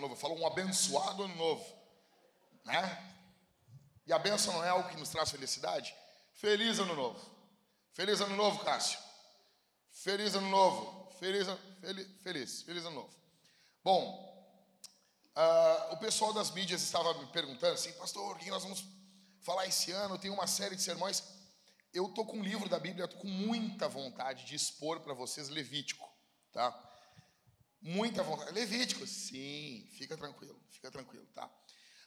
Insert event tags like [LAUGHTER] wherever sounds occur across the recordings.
ano novo, eu falo um abençoado ano novo. Né? E a bênção não é algo que nos traz felicidade? Feliz ano novo. Feliz ano novo, Cássio. Feliz ano novo. Feliz, feliz, feliz, feliz ano novo. Bom, ah, o pessoal das mídias estava me perguntando assim, pastor, o que nós vamos falar esse ano? Tem uma série de sermões. Eu tô com um livro da Bíblia, eu com muita vontade de expor para vocês Levítico, tá? Muita vontade. Levítico, sim, fica tranquilo, fica tranquilo, tá?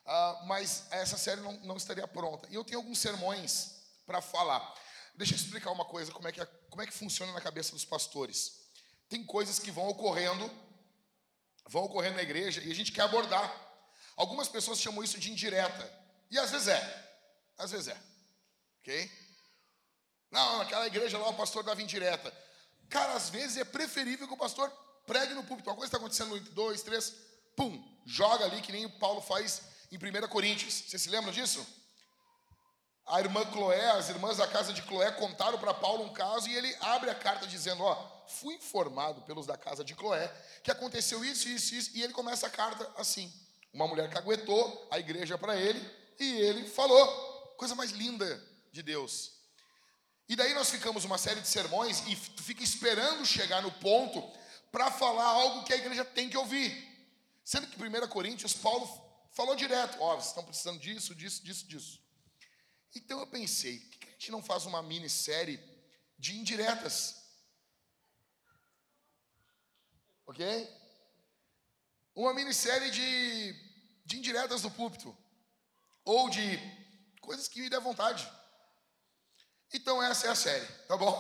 Ah, mas essa série não, não estaria pronta. E eu tenho alguns sermões para falar. Deixa eu explicar uma coisa, como é, que, como é que funciona na cabeça dos pastores. Tem coisas que vão ocorrendo, vão ocorrendo na igreja e a gente quer abordar. Algumas pessoas chamam isso de indireta. E às vezes é. Às vezes é. Ok? Não, naquela igreja lá o pastor dava indireta. Cara, às vezes é preferível que o pastor pregue no púlpito. Uma coisa está acontecendo entre dois, três, pum, joga ali, que nem o Paulo faz em 1 Coríntios. Você se lembra disso? A irmã Cloé, as irmãs da casa de Cloé contaram para Paulo um caso e ele abre a carta dizendo: Ó, fui informado pelos da casa de Cloé que aconteceu isso, isso, isso. E ele começa a carta assim: Uma mulher caguetou a igreja para ele e ele falou. Coisa mais linda de Deus. E daí nós ficamos uma série de sermões e fica esperando chegar no ponto para falar algo que a igreja tem que ouvir. Sendo que 1 Coríntios, Paulo falou direto: Ó, vocês estão precisando disso, disso, disso, disso. Então eu pensei, por que a gente não faz uma minissérie de indiretas? Ok? Uma minissérie de, de indiretas do púlpito. Ou de coisas que me dê vontade. Então essa é a série, tá bom?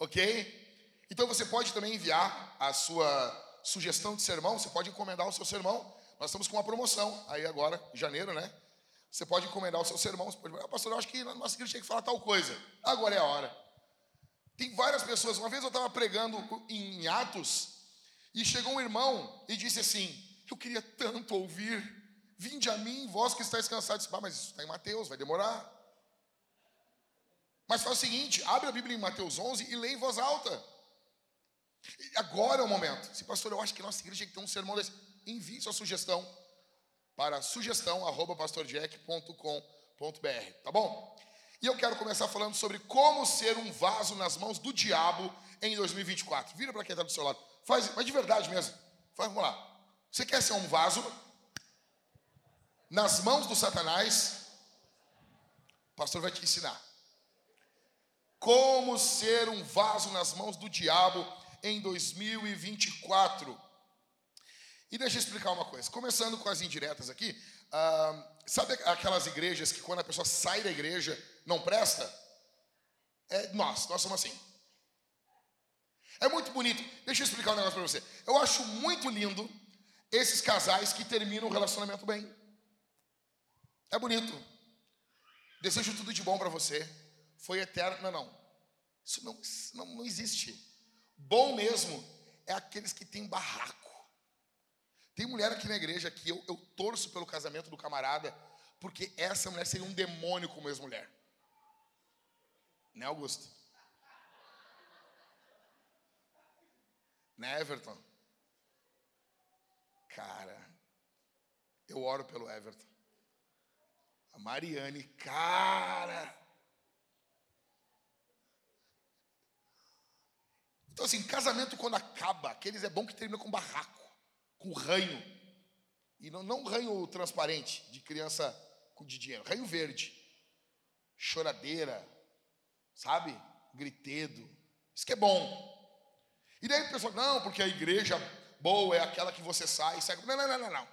Ok? Então você pode também enviar a sua sugestão de sermão, você pode encomendar o seu sermão. Nós estamos com uma promoção aí agora, em janeiro, né? Você pode encomendar o seu sermão, você pode ah, pastor, eu acho que na nossa igreja tinha que falar tal coisa. Agora é a hora. Tem várias pessoas. Uma vez eu estava pregando em Atos e chegou um irmão e disse assim: Eu queria tanto ouvir, vinde a mim, vós que estáis cansados. "Bah, mas isso está em Mateus, vai demorar. Mas faz o seguinte: abre a Bíblia em Mateus 11 e lê em voz alta. Agora é o momento. Se pastor, eu acho que nossa igreja tem que ter um sermão desse. Envie sua sugestão para sugestão@pastorjack.com.br, tá bom? E eu quero começar falando sobre como ser um vaso nas mãos do diabo em 2024. Vira para quem está do seu lado. Faz, mas de verdade mesmo. Faz, vamos lá. Você quer ser um vaso nas mãos do Satanás? O pastor vai te ensinar. Como ser um vaso nas mãos do diabo em 2024. E deixa eu explicar uma coisa. Começando com as indiretas aqui. sabe aquelas igrejas que quando a pessoa sai da igreja não presta? É nós, nós somos assim. É muito bonito. Deixa eu explicar um negócio para você. Eu acho muito lindo esses casais que terminam o relacionamento bem. É bonito. Desejo tudo de bom para você. Foi eterno. Não, não. Isso não, não, não existe. Bom mesmo é aqueles que têm barraco. Tem mulher aqui na igreja que eu, eu torço pelo casamento do camarada, porque essa mulher seria um demônio como ex-mulher. Né, Augusto? Né, Everton? Cara, eu oro pelo Everton. A Mariane, cara. Então, assim, casamento quando acaba, aqueles é bom que termina com barraco, com ranho. E não, não ranho transparente, de criança com de dinheiro, ranho verde. Choradeira, sabe? Gritedo. Isso que é bom. E daí o pessoal, não, porque a igreja boa é aquela que você sai e segue. Não, não, não, não, não.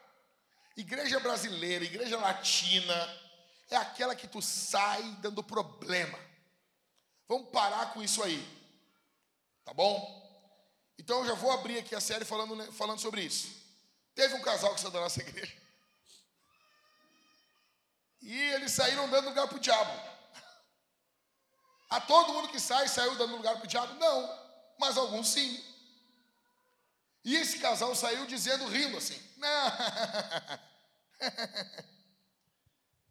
Igreja brasileira, igreja latina, é aquela que tu sai dando problema. Vamos parar com isso aí. Tá bom? Então eu já vou abrir aqui a série falando, né, falando sobre isso. Teve um casal que saiu da nossa igreja. E eles saíram dando lugar para o diabo. A todo mundo que sai, saiu dando lugar para o diabo? Não, mas alguns sim. E esse casal saiu dizendo, rindo assim: Não. [LAUGHS]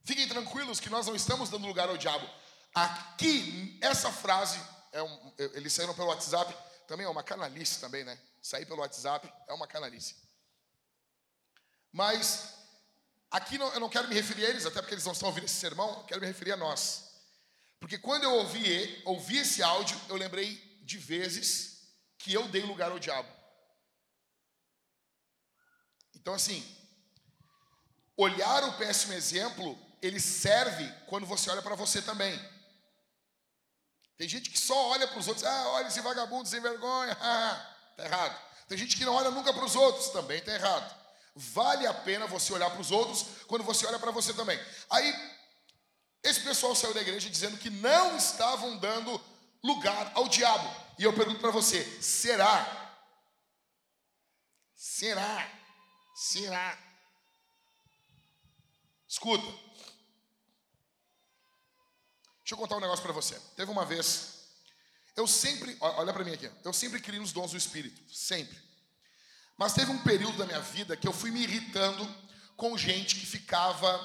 Fiquem tranquilos que nós não estamos dando lugar ao diabo. Aqui, essa frase, é um, eles saíram pelo WhatsApp, também é uma canalice também, né? Sair pelo WhatsApp é uma canalice. Mas aqui não, eu não quero me referir a eles, até porque eles não estão ouvindo esse sermão, eu quero me referir a nós. Porque quando eu ouvi, ouvi esse áudio, eu lembrei de vezes que eu dei lugar ao diabo. Então, assim, olhar o péssimo exemplo, ele serve quando você olha para você também. Tem gente que só olha para os outros, ah, olha esse vagabundo sem vergonha, [LAUGHS] tá errado. Tem gente que não olha nunca para os outros, também tá errado. Vale a pena você olhar para os outros quando você olha para você também. Aí, esse pessoal saiu da igreja dizendo que não estavam dando lugar ao diabo. E eu pergunto para você: será? Será? Será? Escuta. Deixa eu contar um negócio para você. Teve uma vez, eu sempre, olha para mim aqui, eu sempre criei nos dons do Espírito, sempre. Mas teve um período da minha vida que eu fui me irritando com gente que ficava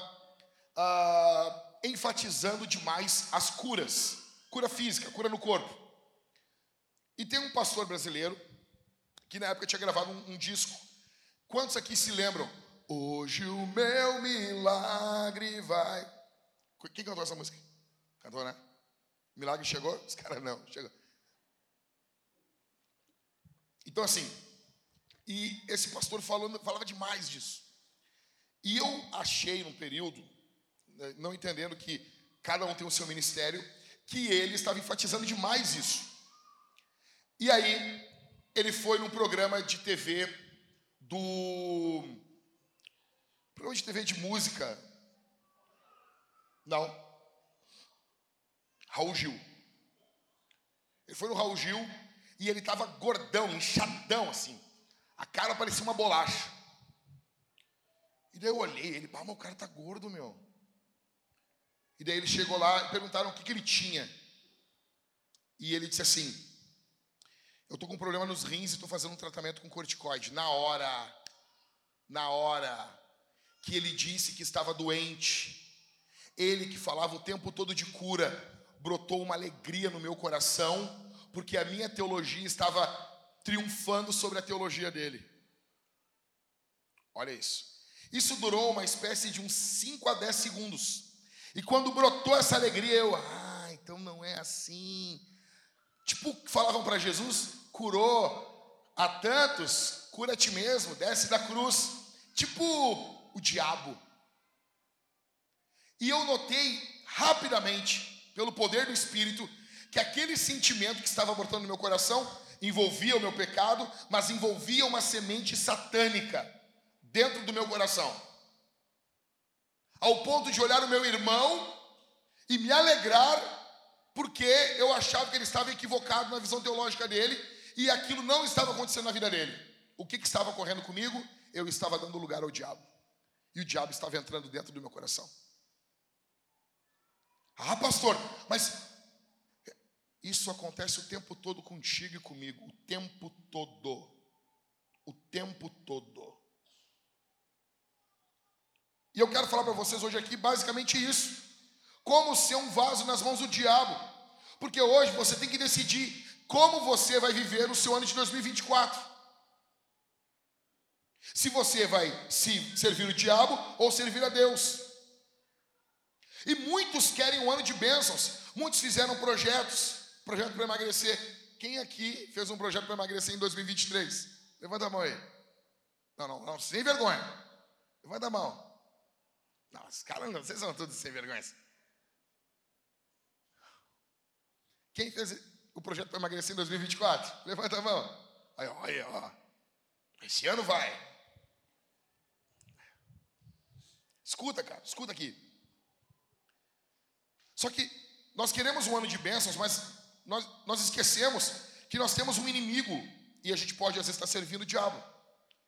uh, enfatizando demais as curas, cura física, cura no corpo. E tem um pastor brasileiro que na época tinha gravado um, um disco. Quantos aqui se lembram? Hoje o meu milagre vai. Quem cantou essa música? Cantou, né? Milagre chegou? Os caras não, chegou. Então, assim, e esse pastor falando, falava demais disso. E eu achei num período, né, não entendendo que cada um tem o seu ministério, que ele estava enfatizando demais isso. E aí, ele foi num programa de TV do Programa de TV de música. Não. Raul Gil. Ele foi no Raul Gil e ele estava gordão, inchadão assim. A cara parecia uma bolacha. E daí eu olhei, ele, pá, mas o cara tá gordo, meu. E daí ele chegou lá e perguntaram o que, que ele tinha. E ele disse assim: Eu tô com um problema nos rins e tô fazendo um tratamento com corticoide. Na hora, na hora, que ele disse que estava doente, ele que falava o tempo todo de cura, brotou uma alegria no meu coração, porque a minha teologia estava triunfando sobre a teologia dele. Olha isso. Isso durou uma espécie de uns 5 a 10 segundos. E quando brotou essa alegria, eu, ah, então não é assim. Tipo, falavam para Jesus, curou a tantos, cura a ti mesmo, desce da cruz. Tipo, o diabo. E eu notei rapidamente, pelo poder do Espírito, que aquele sentimento que estava brotando no meu coração envolvia o meu pecado, mas envolvia uma semente satânica dentro do meu coração. Ao ponto de olhar o meu irmão e me alegrar, porque eu achava que ele estava equivocado na visão teológica dele e aquilo não estava acontecendo na vida dele. O que, que estava ocorrendo comigo? Eu estava dando lugar ao diabo. E o diabo estava entrando dentro do meu coração. Ah, pastor, mas isso acontece o tempo todo contigo e comigo, o tempo todo. O tempo todo. E eu quero falar para vocês hoje aqui basicamente isso. Como ser um vaso nas mãos do diabo. Porque hoje você tem que decidir como você vai viver o seu ano de 2024 se você vai se servir o diabo ou servir a Deus. E muitos querem um ano de bênçãos. Muitos fizeram projetos, projeto para emagrecer. Quem aqui fez um projeto para emagrecer em 2023? Levanta a mão aí. Não, não, não, sem vergonha. Levanta a mão. Não, os caras vocês são todos sem vergonha. Quem fez o projeto para emagrecer em 2024? Levanta a mão. Aí, olha, ó. Esse ano vai. Escuta, cara, escuta aqui. Só que nós queremos um ano de bênçãos, mas nós, nós esquecemos que nós temos um inimigo e a gente pode às vezes estar servindo o diabo.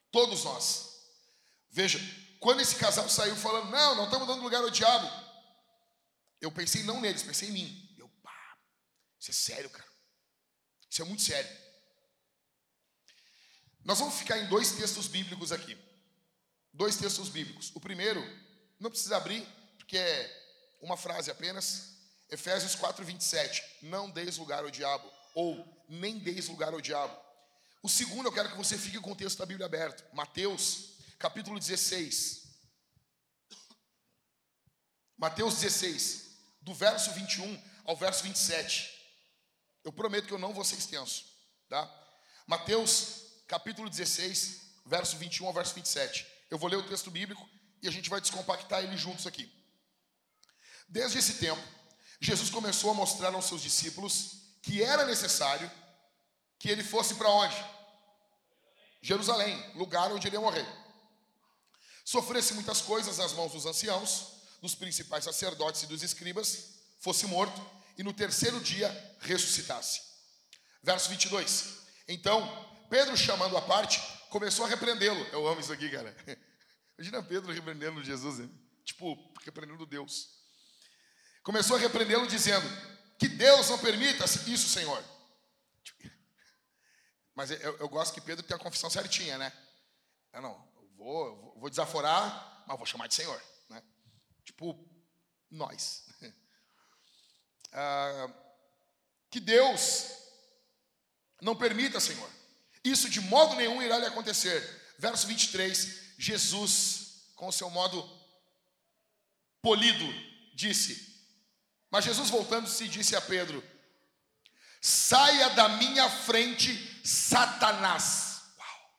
Todos nós. Veja, quando esse casal saiu falando, não, não estamos dando lugar ao diabo, eu pensei não neles, pensei em mim. Eu, pá, isso é sério, cara. Isso é muito sério. Nós vamos ficar em dois textos bíblicos aqui. Dois textos bíblicos. O primeiro, não precisa abrir, porque é uma frase apenas. Efésios 4, 27. Não deis lugar ao diabo. Ou nem deis lugar ao diabo. O segundo, eu quero que você fique com o texto da Bíblia aberto. Mateus, capítulo 16. Mateus 16, do verso 21 ao verso 27. Eu prometo que eu não vou ser extenso, tá? Mateus, capítulo 16, verso 21 ao verso 27. Eu vou ler o texto bíblico e a gente vai descompactar ele juntos aqui. Desde esse tempo, Jesus começou a mostrar aos seus discípulos que era necessário que ele fosse para onde? Jerusalém, lugar onde ele ia morrer. Sofresse muitas coisas nas mãos dos anciãos, dos principais sacerdotes e dos escribas, fosse morto e no terceiro dia ressuscitasse. Verso 22. Então, Pedro, chamando a parte, começou a repreendê-lo. Eu amo isso aqui, cara. [LAUGHS] Imagina Pedro repreendendo Jesus, tipo, repreendendo Deus. Começou a repreendê-lo, dizendo: Que Deus não permita isso, Senhor. [LAUGHS] Mas eu, eu, gosto que Pedro tem a confissão certinha, né? Eu não, eu vou, vou desaforar, mas vou chamar de Senhor, né? Tipo, nós. [LAUGHS] Ah, que Deus não permita, Senhor. Isso de modo nenhum irá lhe acontecer. Verso 23, Jesus, com o seu modo polido, disse. Mas Jesus voltando-se disse a Pedro: Saia da minha frente, Satanás. Uau.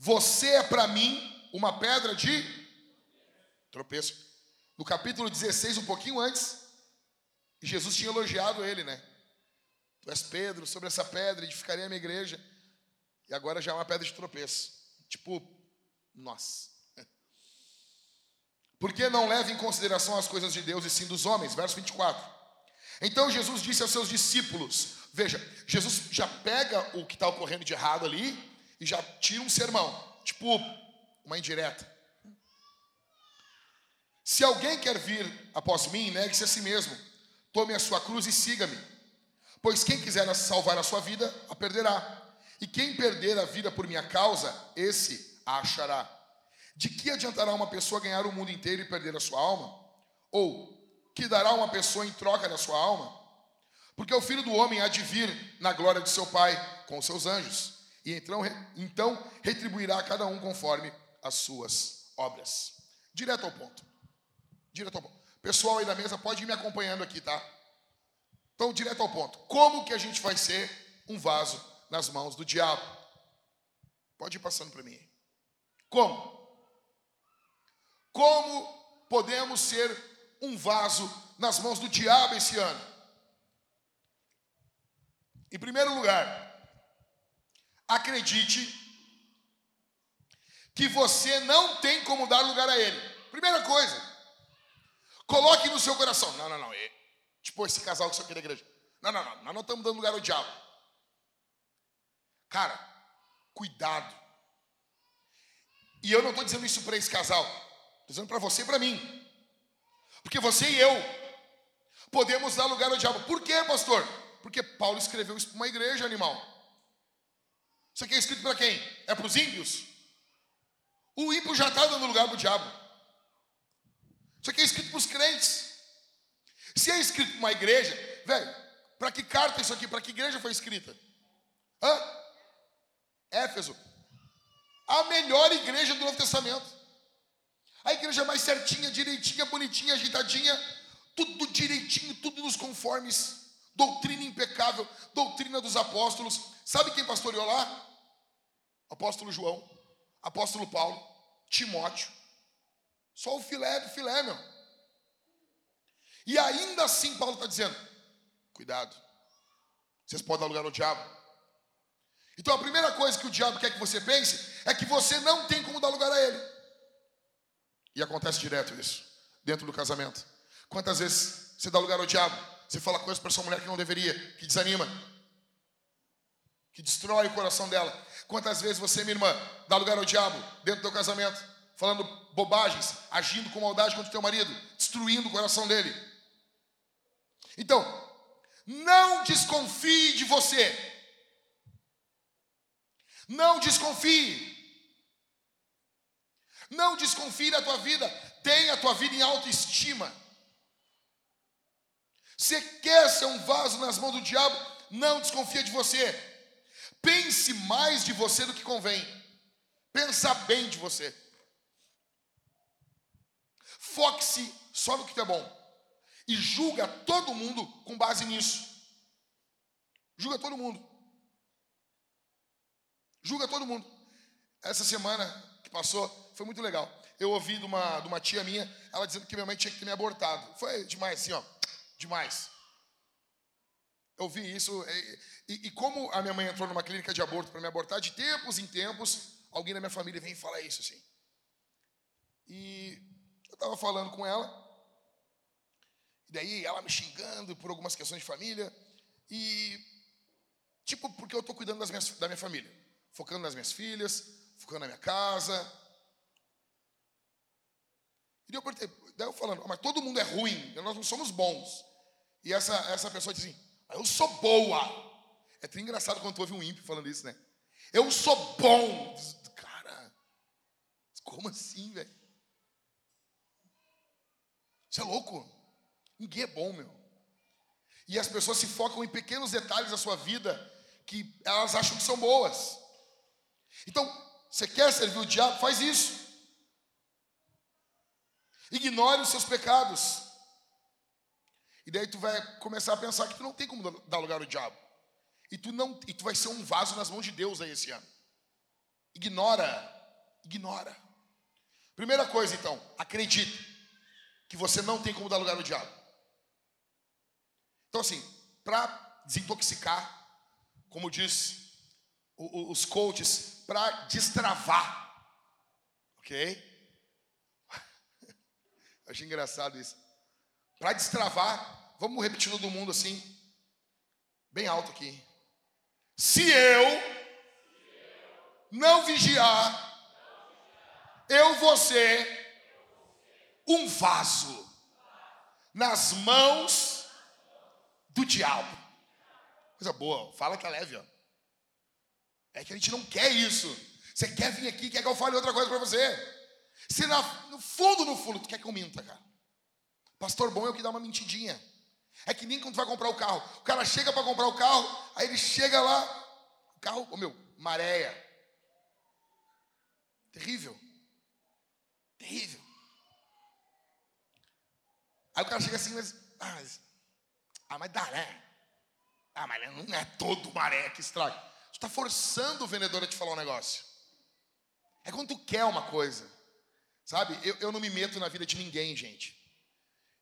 Você é para mim uma pedra de tropeço. No capítulo 16, um pouquinho antes, Jesus tinha elogiado ele, né? Tu és Pedro, sobre essa pedra edificarei a minha igreja. E agora já é uma pedra de tropeço. Tipo, nós. Porque não leva em consideração as coisas de Deus e sim dos homens. Verso 24. Então Jesus disse aos seus discípulos: Veja, Jesus já pega o que está ocorrendo de errado ali e já tira um sermão, tipo uma indireta. Se alguém quer vir após mim, negue-se a si mesmo, tome a sua cruz e siga-me. Pois quem quiser salvar a sua vida, a perderá. E quem perder a vida por minha causa, esse a achará. De que adiantará uma pessoa ganhar o mundo inteiro e perder a sua alma? Ou que dará uma pessoa em troca da sua alma? Porque o filho do homem há de vir na glória de seu Pai com seus anjos, e então, então retribuirá a cada um conforme as suas obras. Direto ao ponto. Direto ao ponto. Pessoal aí da mesa, pode ir me acompanhando aqui, tá? Então, direto ao ponto. Como que a gente vai ser um vaso nas mãos do diabo? Pode ir passando para mim. Como? Como podemos ser um vaso nas mãos do diabo esse ano? Em primeiro lugar, acredite que você não tem como dar lugar a ele. Primeira coisa, coloque no seu coração: não, não, não, é, tipo esse casal que só da igreja. Não, não, não, nós não estamos dando lugar ao diabo. Cara, cuidado. E eu não estou dizendo isso para esse casal, dizendo para você e para mim. Porque você e eu podemos dar lugar ao diabo. Por quê, pastor? Porque Paulo escreveu isso para uma igreja animal. Isso aqui é escrito para quem? É para os ímpios? O ímpio já está dando lugar para o diabo. Isso aqui é escrito para os crentes. Se é escrito para uma igreja, velho, para que carta isso aqui? Para que igreja foi escrita? Hã? Éfeso. A melhor igreja do Novo Testamento. A igreja mais certinha, direitinha, bonitinha, ajeitadinha, tudo direitinho, tudo nos conformes. Doutrina impecável, doutrina dos apóstolos. Sabe quem pastoreou lá? Apóstolo João, apóstolo Paulo, Timóteo. Só o filé do filé, meu. E ainda assim Paulo está dizendo: cuidado, vocês podem dar lugar ao diabo. Então a primeira coisa que o diabo quer que você pense é que você não tem como dar lugar a ele. E acontece direto isso, dentro do casamento. Quantas vezes você dá lugar ao diabo? Você fala coisas para sua mulher que não deveria, que desanima, que destrói o coração dela. Quantas vezes você, minha irmã, dá lugar ao diabo dentro do casamento, falando bobagens, agindo com maldade contra o teu marido, destruindo o coração dele. Então, não desconfie de você. Não desconfie. Não desconfie da tua vida. Tenha a tua vida em autoestima. Você quer ser um vaso nas mãos do diabo? Não desconfia de você. Pense mais de você do que convém. Pensa bem de você. Foque-se só no que é bom. E julga todo mundo com base nisso. Julga todo mundo. Julga todo mundo. Essa semana que passou foi muito legal. Eu ouvi de uma, de uma tia minha, ela dizendo que minha mãe tinha que ter me abortado. Foi demais, assim, ó. Demais. Eu vi isso. E, e, e como a minha mãe entrou numa clínica de aborto para me abortar, de tempos em tempos, alguém da minha família vem falar isso assim. E eu estava falando com ela, e daí ela me xingando por algumas questões de família, e tipo, porque eu estou cuidando das minhas, da minha família, focando nas minhas filhas, focando na minha casa. E eu perguntei, daí eu falando, mas todo mundo é ruim, nós não somos bons. E essa, essa pessoa diz assim, eu sou boa. É tão engraçado quando tu ouve um ímpio falando isso, né? Eu sou bom. Cara, como assim, velho? Você é louco? Ninguém é bom, meu. E as pessoas se focam em pequenos detalhes da sua vida que elas acham que são boas. Então, você quer servir o diabo? Faz isso. Ignore os seus pecados. E daí tu vai começar a pensar que tu não tem como dar lugar ao diabo. E tu não, e tu vai ser um vaso nas mãos de Deus aí esse ano. Ignora, ignora. Primeira coisa então, acredite que você não tem como dar lugar ao diabo. Então assim, para desintoxicar, como diz os coaches, para destravar, ok? Achei engraçado isso. Para destravar, vamos repetir todo mundo assim, bem alto aqui. Se eu não vigiar, eu vou ser um vaso nas mãos do diabo. Coisa boa, fala que é leve, ó. É que a gente não quer isso. Você quer vir aqui, quer que eu fale outra coisa para você. Se na, no fundo, no fundo, tu quer que eu minta, cara. Pastor bom é o que dá uma mentidinha. É que nem quando tu vai comprar o carro. O cara chega para comprar o carro, aí ele chega lá, o carro, ô oh meu, maréia. Terrível. Terrível. Aí o cara chega assim, mas. Ah, mas, ah, mas dá, né? Ah, mas não é todo maré que estraga. Tu está forçando o vendedor a te falar um negócio. É quando tu quer uma coisa. Sabe? Eu, eu não me meto na vida de ninguém, gente.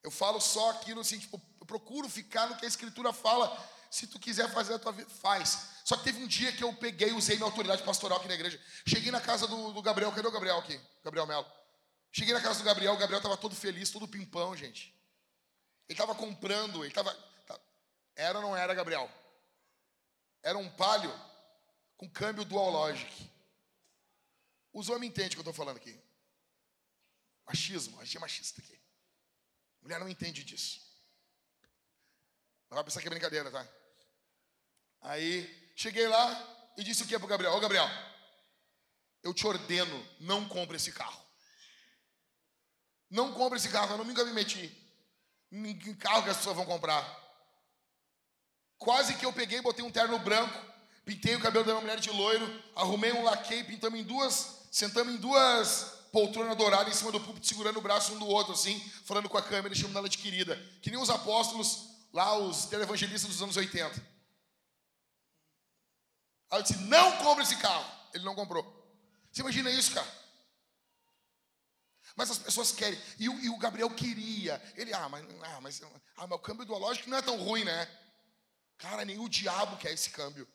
Eu falo só aquilo assim, tipo, eu procuro ficar no que a escritura fala. Se tu quiser fazer a tua vida, faz. Só que teve um dia que eu peguei, usei minha autoridade pastoral aqui na igreja. Cheguei na casa do, do Gabriel, cadê o Gabriel aqui? Gabriel Melo. Cheguei na casa do Gabriel, o Gabriel estava todo feliz, todo pimpão, gente. Ele estava comprando, ele estava. Era ou não era, Gabriel? Era um palio com câmbio dual logic. Os homens entendem o que eu estou falando aqui. Machismo, a gente é machista aqui. Mulher não entende disso. Não vai pensar que é brincadeira, tá? Aí, cheguei lá e disse o que pro Gabriel? Ô, Gabriel, eu te ordeno, não compre esse carro. Não compre esse carro, eu nunca me meti em carro que as pessoas vão comprar. Quase que eu peguei, botei um terno branco, pintei o cabelo da minha mulher de loiro, arrumei um laquei, pintamos em duas, sentamos em duas poltrona dourada em cima do púlpito, segurando o braço um do outro, assim, falando com a câmera chamando ela de querida. Que nem os apóstolos lá, os televangelistas dos anos 80. Aí eu disse: não compre esse carro. Ele não comprou. Você imagina isso, cara? Mas as pessoas querem. E o, e o Gabriel queria. Ele, ah mas, ah, mas, ah, mas o câmbio ideológico não é tão ruim, né? Cara, nem o diabo quer esse câmbio.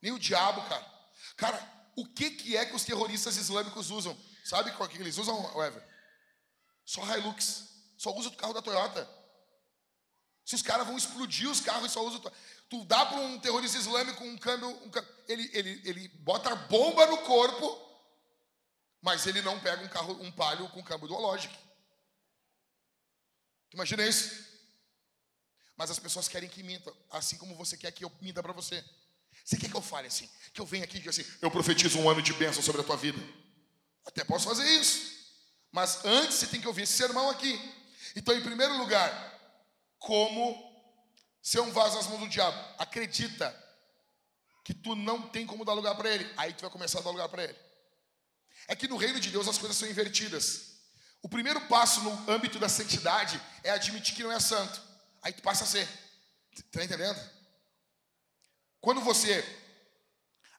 Nem o diabo, cara. Cara, o que, que é que os terroristas islâmicos usam? Sabe qual que eles usam, Ever? Só Hilux. Só usa o carro da Toyota. Se os caras vão explodir os carros, só usa. Tu dá para um terrorista islâmico um câmbio. Um câmbio ele, ele, ele bota bomba no corpo, mas ele não pega um carro, um palio com câmbio duológico. Tu imagina isso? Mas as pessoas querem que minta, assim como você quer que eu minta para você. Você quer que eu fale assim? Que eu venha aqui e diga assim: eu profetizo um ano de bênção sobre a tua vida. Até posso fazer isso. Mas antes você tem que ouvir esse sermão aqui. Então, em primeiro lugar, como ser um vaso nas mãos do diabo? Acredita que tu não tem como dar lugar para ele. Aí tu vai começar a dar lugar para ele. É que no reino de Deus as coisas são invertidas. O primeiro passo no âmbito da santidade é admitir que não é santo. Aí tu passa a ser. Tá entendendo? Quando você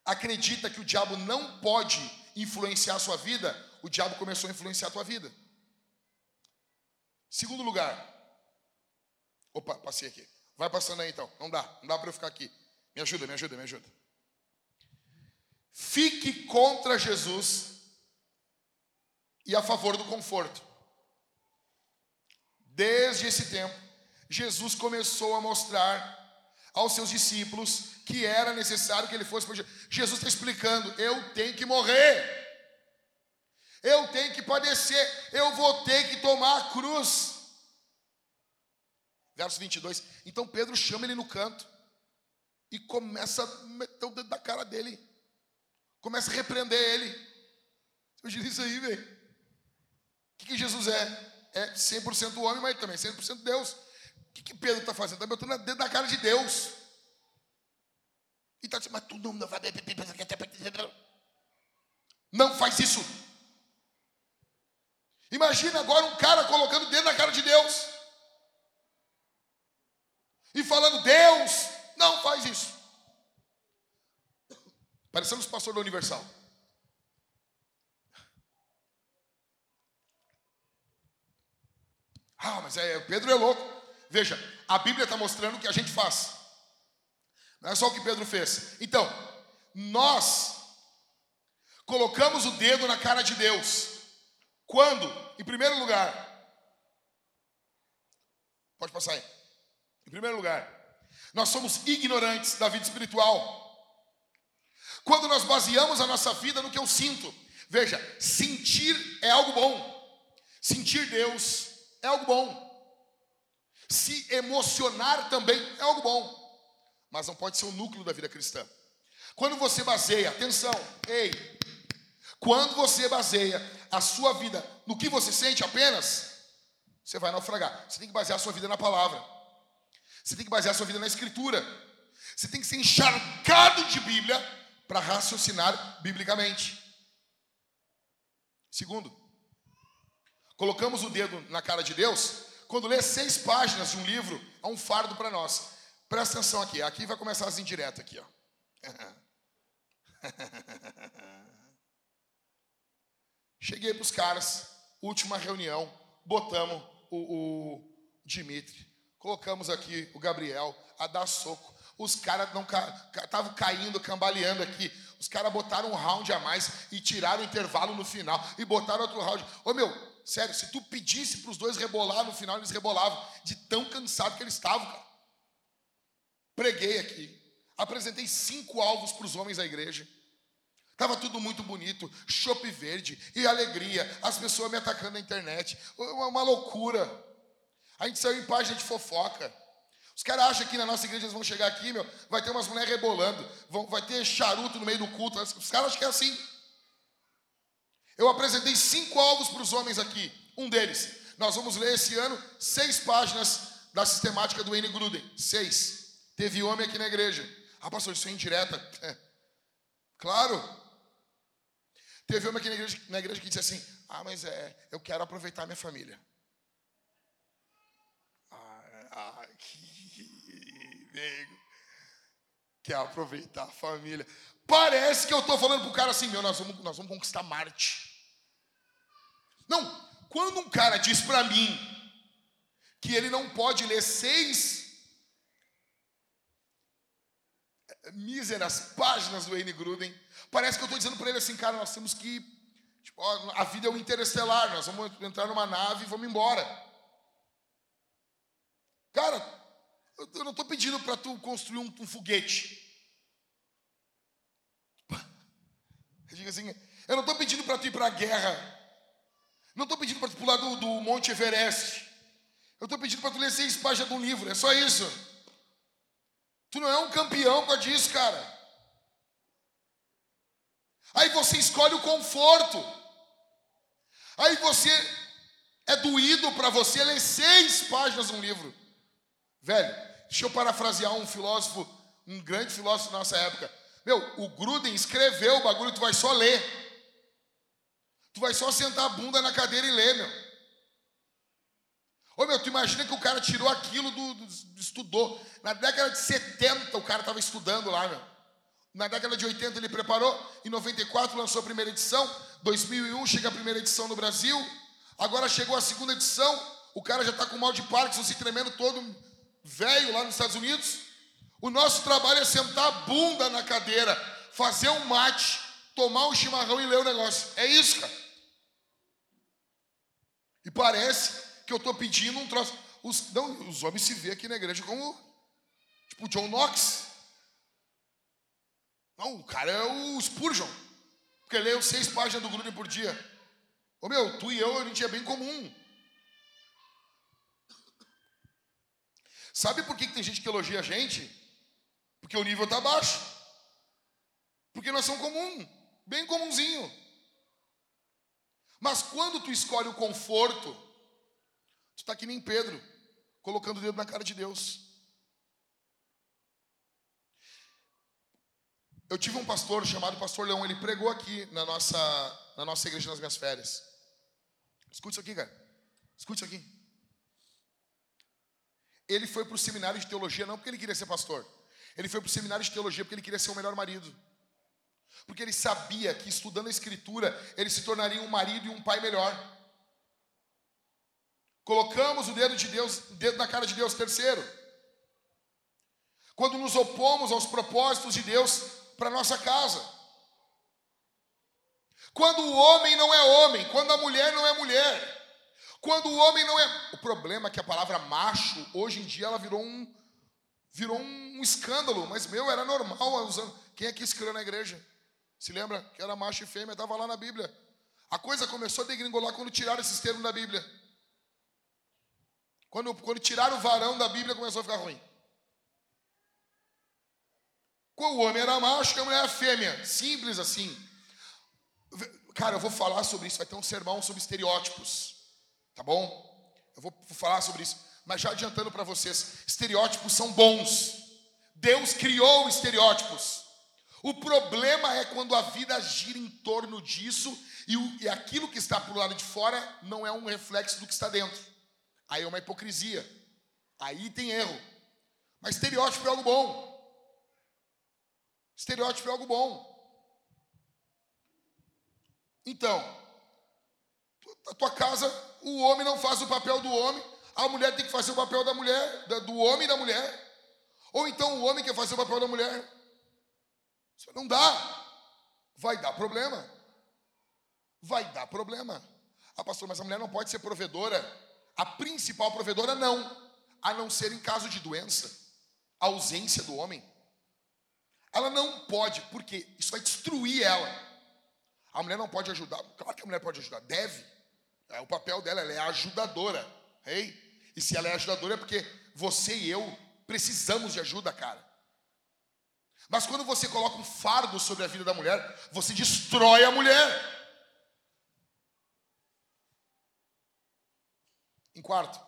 acredita que o diabo não pode influenciar a sua vida, o diabo começou a influenciar a tua vida. Segundo lugar. Opa, passei aqui. Vai passando aí então. Não dá, não dá para eu ficar aqui. Me ajuda, me ajuda, me ajuda. Fique contra Jesus e a favor do conforto. Desde esse tempo, Jesus começou a mostrar aos seus discípulos que era necessário que ele fosse para Jesus está explicando: eu tenho que morrer, eu tenho que padecer, eu vou ter que tomar a cruz. Verso 22. Então Pedro chama ele no canto e começa a meter o dedo da cara dele, começa a repreender ele. Digo isso aí, velho. O que, que Jesus é? É 100% homem, mas também 100% Deus. Que, que Pedro está fazendo? Está botando o dedo na cara de Deus. E está dizendo, mas tu não vai. Não faz isso. Imagina agora um cara colocando o dedo na cara de Deus. E falando, Deus, não faz isso. Parecemos pastor da Universal. Ah, mas é, Pedro é louco. Veja, a Bíblia está mostrando o que a gente faz. Não é só o que Pedro fez. Então, nós colocamos o dedo na cara de Deus. Quando? Em primeiro lugar. Pode passar aí. Em primeiro lugar, nós somos ignorantes da vida espiritual. Quando nós baseamos a nossa vida no que eu sinto. Veja, sentir é algo bom. Sentir Deus é algo bom. Se emocionar também é algo bom mas não pode ser o núcleo da vida cristã. Quando você baseia, atenção, ei, quando você baseia a sua vida no que você sente apenas, você vai naufragar. Você tem que basear a sua vida na palavra. Você tem que basear a sua vida na escritura. Você tem que ser encharcado de Bíblia para raciocinar biblicamente. Segundo, colocamos o dedo na cara de Deus quando lê seis páginas de um livro, é um fardo para nós. Presta atenção aqui, aqui vai começar as indiretas aqui, ó. [LAUGHS] Cheguei para os caras, última reunião, botamos o, o Dimitri, colocamos aqui o Gabriel a dar soco. Os caras não estavam caindo, cambaleando aqui. Os caras botaram um round a mais e tiraram o intervalo no final e botaram outro round. Ô meu, sério, se tu pedisse para os dois rebolar no final, eles rebolavam de tão cansado que eles estavam, cara. Preguei aqui. Apresentei cinco alvos para os homens da igreja. Estava tudo muito bonito, chope verde e alegria. As pessoas me atacando na internet. Uma, uma loucura. A gente saiu em página de fofoca. Os caras acham que na nossa igreja eles vão chegar aqui, meu, vai ter umas mulheres rebolando, vão, vai ter charuto no meio do culto. Os caras acham que é assim. Eu apresentei cinco alvos para os homens aqui. Um deles, nós vamos ler esse ano seis páginas da sistemática do N. Gruden. Seis. Teve homem aqui na igreja. Ah, pastor, isso é indireta. É. Claro. Teve homem aqui na igreja, na igreja que disse assim: Ah, mas é, eu quero aproveitar minha família. Ah, ah que nego. Quer aproveitar a família. Parece que eu estou falando para o cara assim: Meu, nós vamos, nós vamos conquistar Marte. Não, quando um cara diz para mim que ele não pode ler seis míseras páginas do N. Gruden. Parece que eu estou dizendo para ele assim, cara, nós temos que. Tipo, a vida é um interestelar, nós vamos entrar numa nave e vamos embora. Cara, eu não estou pedindo para tu construir um, um foguete. Assim, eu não estou pedindo para tu ir para a guerra. Não estou pedindo para tu pular do, do Monte Everest. Eu estou pedindo para tu ler seis páginas de um livro. É só isso. Tu não é um campeão com disso, cara. Aí você escolhe o conforto. Aí você é doído para você ler seis páginas de um livro. Velho, deixa eu parafrasear um filósofo, um grande filósofo da nossa época. Meu, o Gruden escreveu o bagulho, tu vai só ler. Tu vai só sentar a bunda na cadeira e ler, meu. Ô meu, tu imagina que o cara tirou aquilo do, do estudou. Na década de 70 o cara estava estudando lá, meu. Na década de 80 ele preparou, em 94 lançou a primeira edição, 2001 chega a primeira edição no Brasil, agora chegou a segunda edição, o cara já está com mal de Parkinson, se tremendo todo velho lá nos Estados Unidos. O nosso trabalho é sentar a bunda na cadeira, fazer um mate, tomar um chimarrão e ler o negócio. É isso, cara. E parece que eu estou pedindo um troço. Os, não, os homens se vê aqui na igreja como tipo John Knox. Não, o cara é o Spurgeon. Porque leu seis páginas do Gruden por dia. Ô meu, tu e eu, a gente é bem comum. Sabe por que, que tem gente que elogia a gente? Porque o nível está baixo. Porque nós somos comum, bem comunzinho. Mas quando tu escolhe o conforto, tu está que nem Pedro, colocando o dedo na cara de Deus. Eu tive um pastor chamado Pastor Leão, ele pregou aqui na nossa, na nossa igreja nas minhas férias. Escute isso aqui, cara. Escute isso aqui. Ele foi para o seminário de teologia não porque ele queria ser pastor. Ele foi para o seminário de teologia porque ele queria ser o melhor marido. Porque ele sabia que estudando a escritura, ele se tornaria um marido e um pai melhor. Colocamos o dedo de Deus, dedo na cara de Deus, terceiro. Quando nos opomos aos propósitos de Deus para nossa casa. Quando o homem não é homem, quando a mulher não é mulher. Quando o homem não é. O problema é que a palavra macho, hoje em dia, ela virou um, virou um escândalo, mas meu, era normal usando. Quem é que escreveu na igreja? Se lembra que era macho e fêmea, estava lá na Bíblia. A coisa começou a degringolar quando tiraram esses termos da Bíblia. Quando, quando tiraram o varão da Bíblia, começou a ficar ruim. O homem era macho e a mulher era fêmea. Simples assim. Cara, eu vou falar sobre isso. Vai ter um sermão sobre estereótipos. Tá bom? Eu vou falar sobre isso. Mas já adiantando para vocês, estereótipos são bons. Deus criou estereótipos. O problema é quando a vida gira em torno disso e, o, e aquilo que está por lado de fora não é um reflexo do que está dentro. Aí é uma hipocrisia. Aí tem erro. Mas estereótipo é algo bom. Estereótipo é algo bom. Então, a tua casa, o homem não faz o papel do homem, a mulher tem que fazer o papel da mulher, do homem e da mulher. Ou então o homem quer fazer o papel da mulher. Isso não dá. Vai dar problema. Vai dar problema. Ah, pastor, mas a mulher não pode ser provedora. A principal provedora, não. A não ser em caso de doença, a ausência do homem. Ela não pode, porque isso vai destruir ela. A mulher não pode ajudar. Claro que a mulher pode ajudar, deve. É o papel dela, ela é ajudadora. Ei? E se ela é ajudadora é porque você e eu precisamos de ajuda, cara. Mas quando você coloca um fardo sobre a vida da mulher, você destrói a mulher. Em quarto,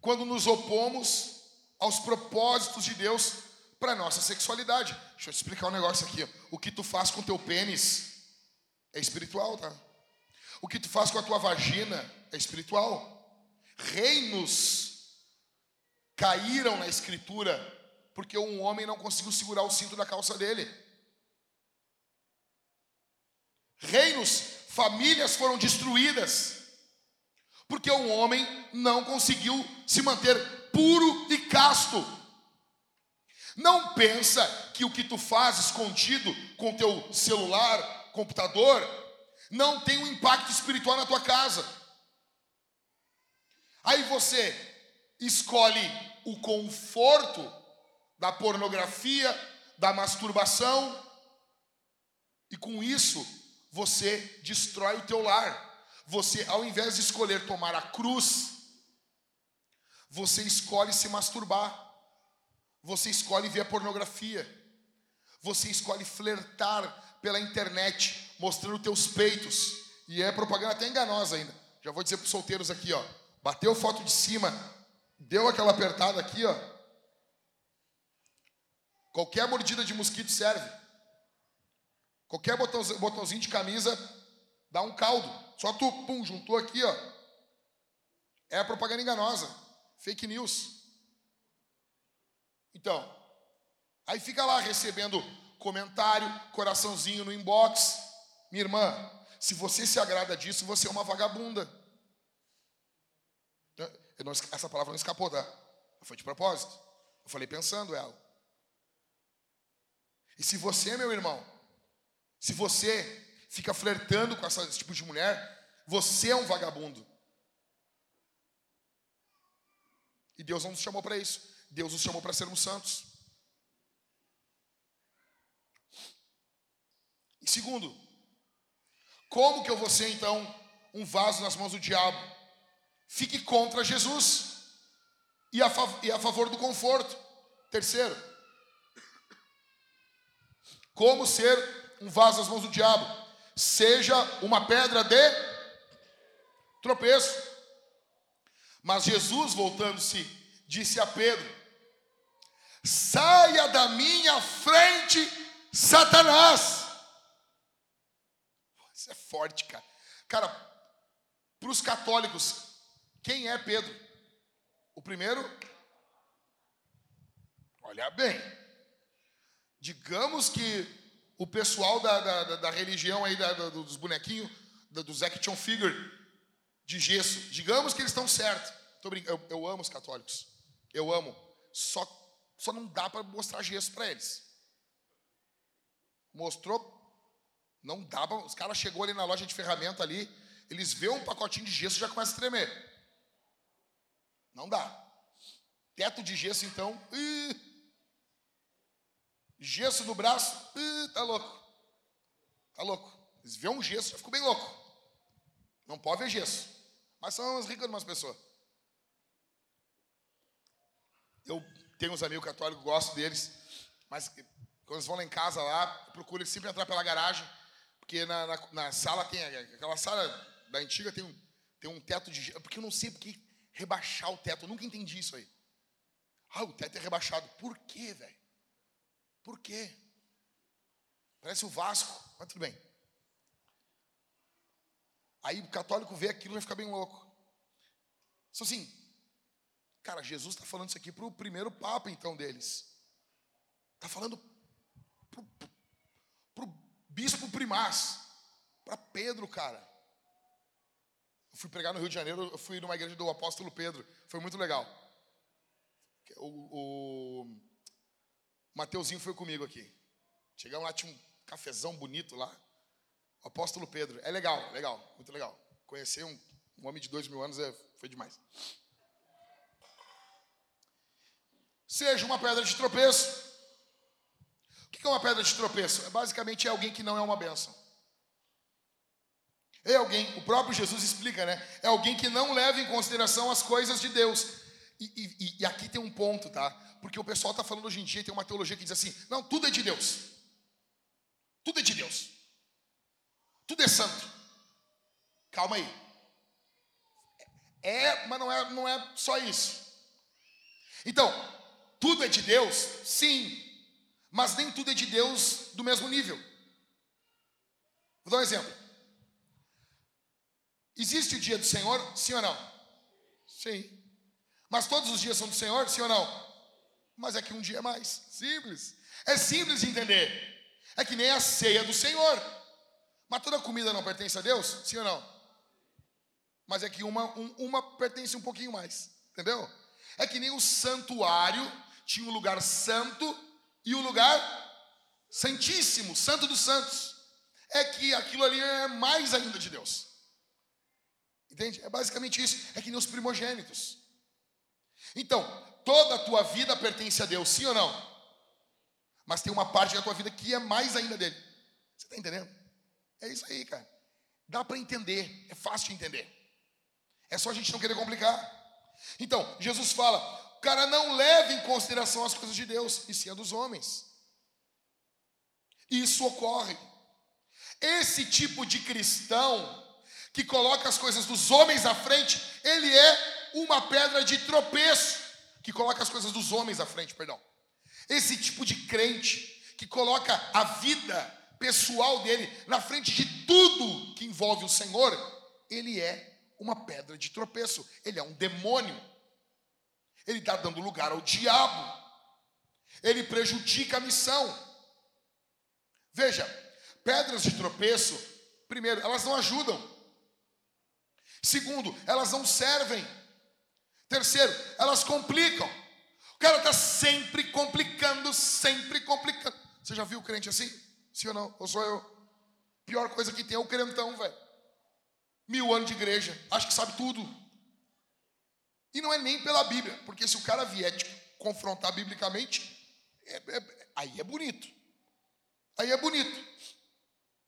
quando nos opomos aos propósitos de Deus para nossa sexualidade. Deixa eu te explicar um negócio aqui. O que tu faz com teu pênis é espiritual, tá? O que tu faz com a tua vagina é espiritual. Reinos caíram na escritura porque um homem não conseguiu segurar o cinto da calça dele. Reinos, famílias foram destruídas porque um homem não conseguiu se manter puro e casto. Não pensa que o que tu faz escondido com teu celular, computador, não tem um impacto espiritual na tua casa. Aí você escolhe o conforto da pornografia, da masturbação, e com isso você destrói o teu lar. Você, ao invés de escolher tomar a cruz, você escolhe se masturbar. Você escolhe ver pornografia. Você escolhe flertar pela internet mostrando teus peitos. E é propaganda até enganosa ainda. Já vou dizer para os solteiros aqui, ó. Bateu foto de cima, deu aquela apertada aqui, ó. Qualquer mordida de mosquito serve. Qualquer botãozinho, botãozinho de camisa dá um caldo. Só tu, pum, juntou aqui, ó. É propaganda enganosa. Fake news. Então, aí fica lá recebendo comentário, coraçãozinho no inbox. Minha irmã, se você se agrada disso, você é uma vagabunda. Não, essa palavra não escapou, tá? Foi de propósito. Eu falei pensando ela. E se você, meu irmão, se você fica flertando com esse tipo de mulher, você é um vagabundo. E Deus não nos chamou para isso. Deus nos chamou para sermos santos. E segundo, como que eu vou ser então um vaso nas mãos do diabo? Fique contra Jesus e a, e a favor do conforto. Terceiro, como ser um vaso nas mãos do diabo? Seja uma pedra de tropeço. Mas Jesus, voltando-se, disse a Pedro: Saia da minha frente, Satanás. Isso é forte, cara. Cara, para os católicos, quem é Pedro? O primeiro? Olha bem. Digamos que o pessoal da, da, da religião aí, da, dos bonequinhos, dos action figure de gesso, digamos que eles estão certos. Eu, eu amo os católicos. Eu amo. Só, só não dá para mostrar gesso para eles. Mostrou, não dá pra, Os caras chegou ali na loja de ferramenta ali, eles vê um pacotinho de gesso e já começa a tremer. Não dá. Teto de gesso, então. Ih, gesso no braço, ih, tá louco. Tá louco. Eles vê um gesso, já ficou bem louco. Não pode ver gesso. Mas são umas ricas umas pessoas. Eu tenho uns amigos católicos, gosto deles, mas quando eles vão lá em casa lá, procuro sempre entrar pela garagem porque na, na, na, sala tem. Aquela sala da antiga tem um, tem um teto de. Porque eu não sei porque rebaixar o teto. Eu nunca entendi isso aí. Ah, o teto é rebaixado. Por quê, velho? Por quê? Parece o Vasco, mas tudo bem. Aí o católico vê aquilo e vai ficar bem louco. Só assim, cara, Jesus está falando isso aqui para o primeiro papa, então, deles. Está falando para o bispo primaz, para Pedro, cara. Eu fui pregar no Rio de Janeiro, eu fui numa igreja do apóstolo Pedro, foi muito legal. O, o Mateuzinho foi comigo aqui. Chegamos lá, tinha um cafezão bonito lá. O apóstolo Pedro, é legal, legal, muito legal. Conhecer um, um homem de dois mil anos é, foi demais. Seja uma pedra de tropeço, o que é uma pedra de tropeço? É basicamente é alguém que não é uma bênção. É alguém, o próprio Jesus explica, né? É alguém que não leva em consideração as coisas de Deus. E, e, e aqui tem um ponto, tá? Porque o pessoal está falando hoje em dia, tem uma teologia que diz assim: não, tudo é de Deus. Tudo é de Deus. Tudo é santo. Calma aí. É, mas não é, não é só isso. Então, tudo é de Deus? Sim. Mas nem tudo é de Deus do mesmo nível. Vou dar um exemplo. Existe o dia do Senhor, sim ou não? Sim. Mas todos os dias são do Senhor, sim ou não? Mas é que um dia é mais. Simples. É simples de entender. É que nem a ceia do Senhor. Mas toda comida não pertence a Deus, sim ou não? Mas é que uma, um, uma pertence um pouquinho mais. Entendeu? É que nem o santuário tinha um lugar santo e o lugar santíssimo, santo dos santos, é que aquilo ali é mais ainda de Deus. Entende? É basicamente isso, é que nem os primogênitos. Então, toda a tua vida pertence a Deus, sim ou não? Mas tem uma parte da tua vida que é mais ainda dele. Você está entendendo? É isso aí, cara. Dá para entender, é fácil de entender. É só a gente não querer complicar. Então, Jesus fala: cara não leva em consideração as coisas de Deus, e sim a dos homens. Isso ocorre Esse tipo de cristão que coloca as coisas dos homens à frente, ele é uma pedra de tropeço, que coloca as coisas dos homens à frente, perdão. Esse tipo de crente que coloca a vida pessoal dele na frente de tudo que envolve o Senhor, ele é uma pedra de tropeço, ele é um demônio. Ele está dando lugar ao diabo. Ele prejudica a missão. Veja, pedras de tropeço, primeiro, elas não ajudam. Segundo, elas não servem. Terceiro, elas complicam. O cara está sempre complicando, sempre complicando. Você já viu o crente assim? Sim ou não? Ou sou eu? Pior coisa que tem é o crentão, velho. Mil anos de igreja, acho que sabe tudo. E não é nem pela Bíblia, porque se o cara vier te confrontar biblicamente, é, é, aí é bonito. Aí é bonito.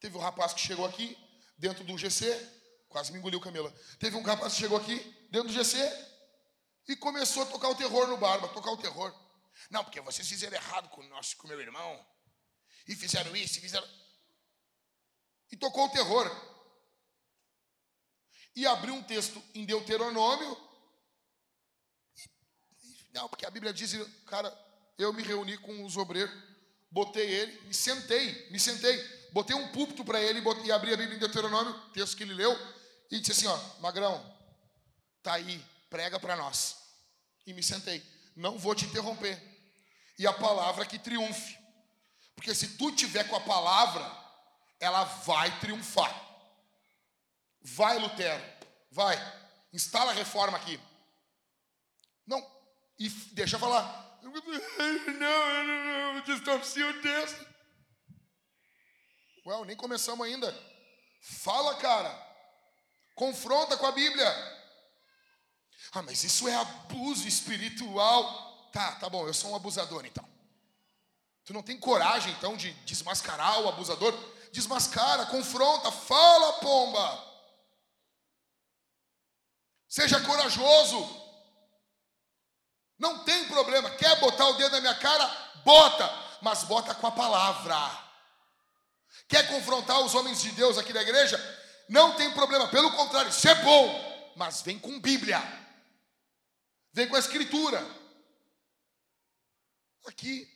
Teve um rapaz que chegou aqui, dentro do GC, quase me engoliu Camila. Teve um rapaz que chegou aqui, dentro do GC, e começou a tocar o terror no barba, tocar o terror. Não, porque vocês fizeram errado com o nosso, com meu irmão. E fizeram isso, e fizeram. E tocou o terror. E abriu um texto em Deuteronômio. Não, porque a Bíblia diz, cara, eu me reuni com os obreiros, botei ele, me sentei, me sentei, botei um púlpito para ele botei, e abri a Bíblia em Deuteronômio, texto que ele leu, e disse assim: ó, Magrão, tá aí, prega para nós. E me sentei, não vou te interromper. E a palavra que triunfe. Porque se tu tiver com a palavra, ela vai triunfar. Vai, Lutero, vai. Instala a reforma aqui. Não, e deixa eu falar. [LAUGHS] Não, não, não, o texto. Ué, nem começamos ainda. Fala, cara. Confronta com a Bíblia. Ah, mas isso é abuso espiritual. Tá, tá bom, eu sou um abusador então. Tu não tem coragem então de desmascarar o abusador? Desmascara, confronta, fala, pomba. Seja corajoso. Não tem problema. Quer botar o dedo na minha cara? Bota, mas bota com a palavra. Quer confrontar os homens de Deus aqui da igreja? Não tem problema. Pelo contrário, isso é bom, mas vem com Bíblia. Vem com a escritura. Aqui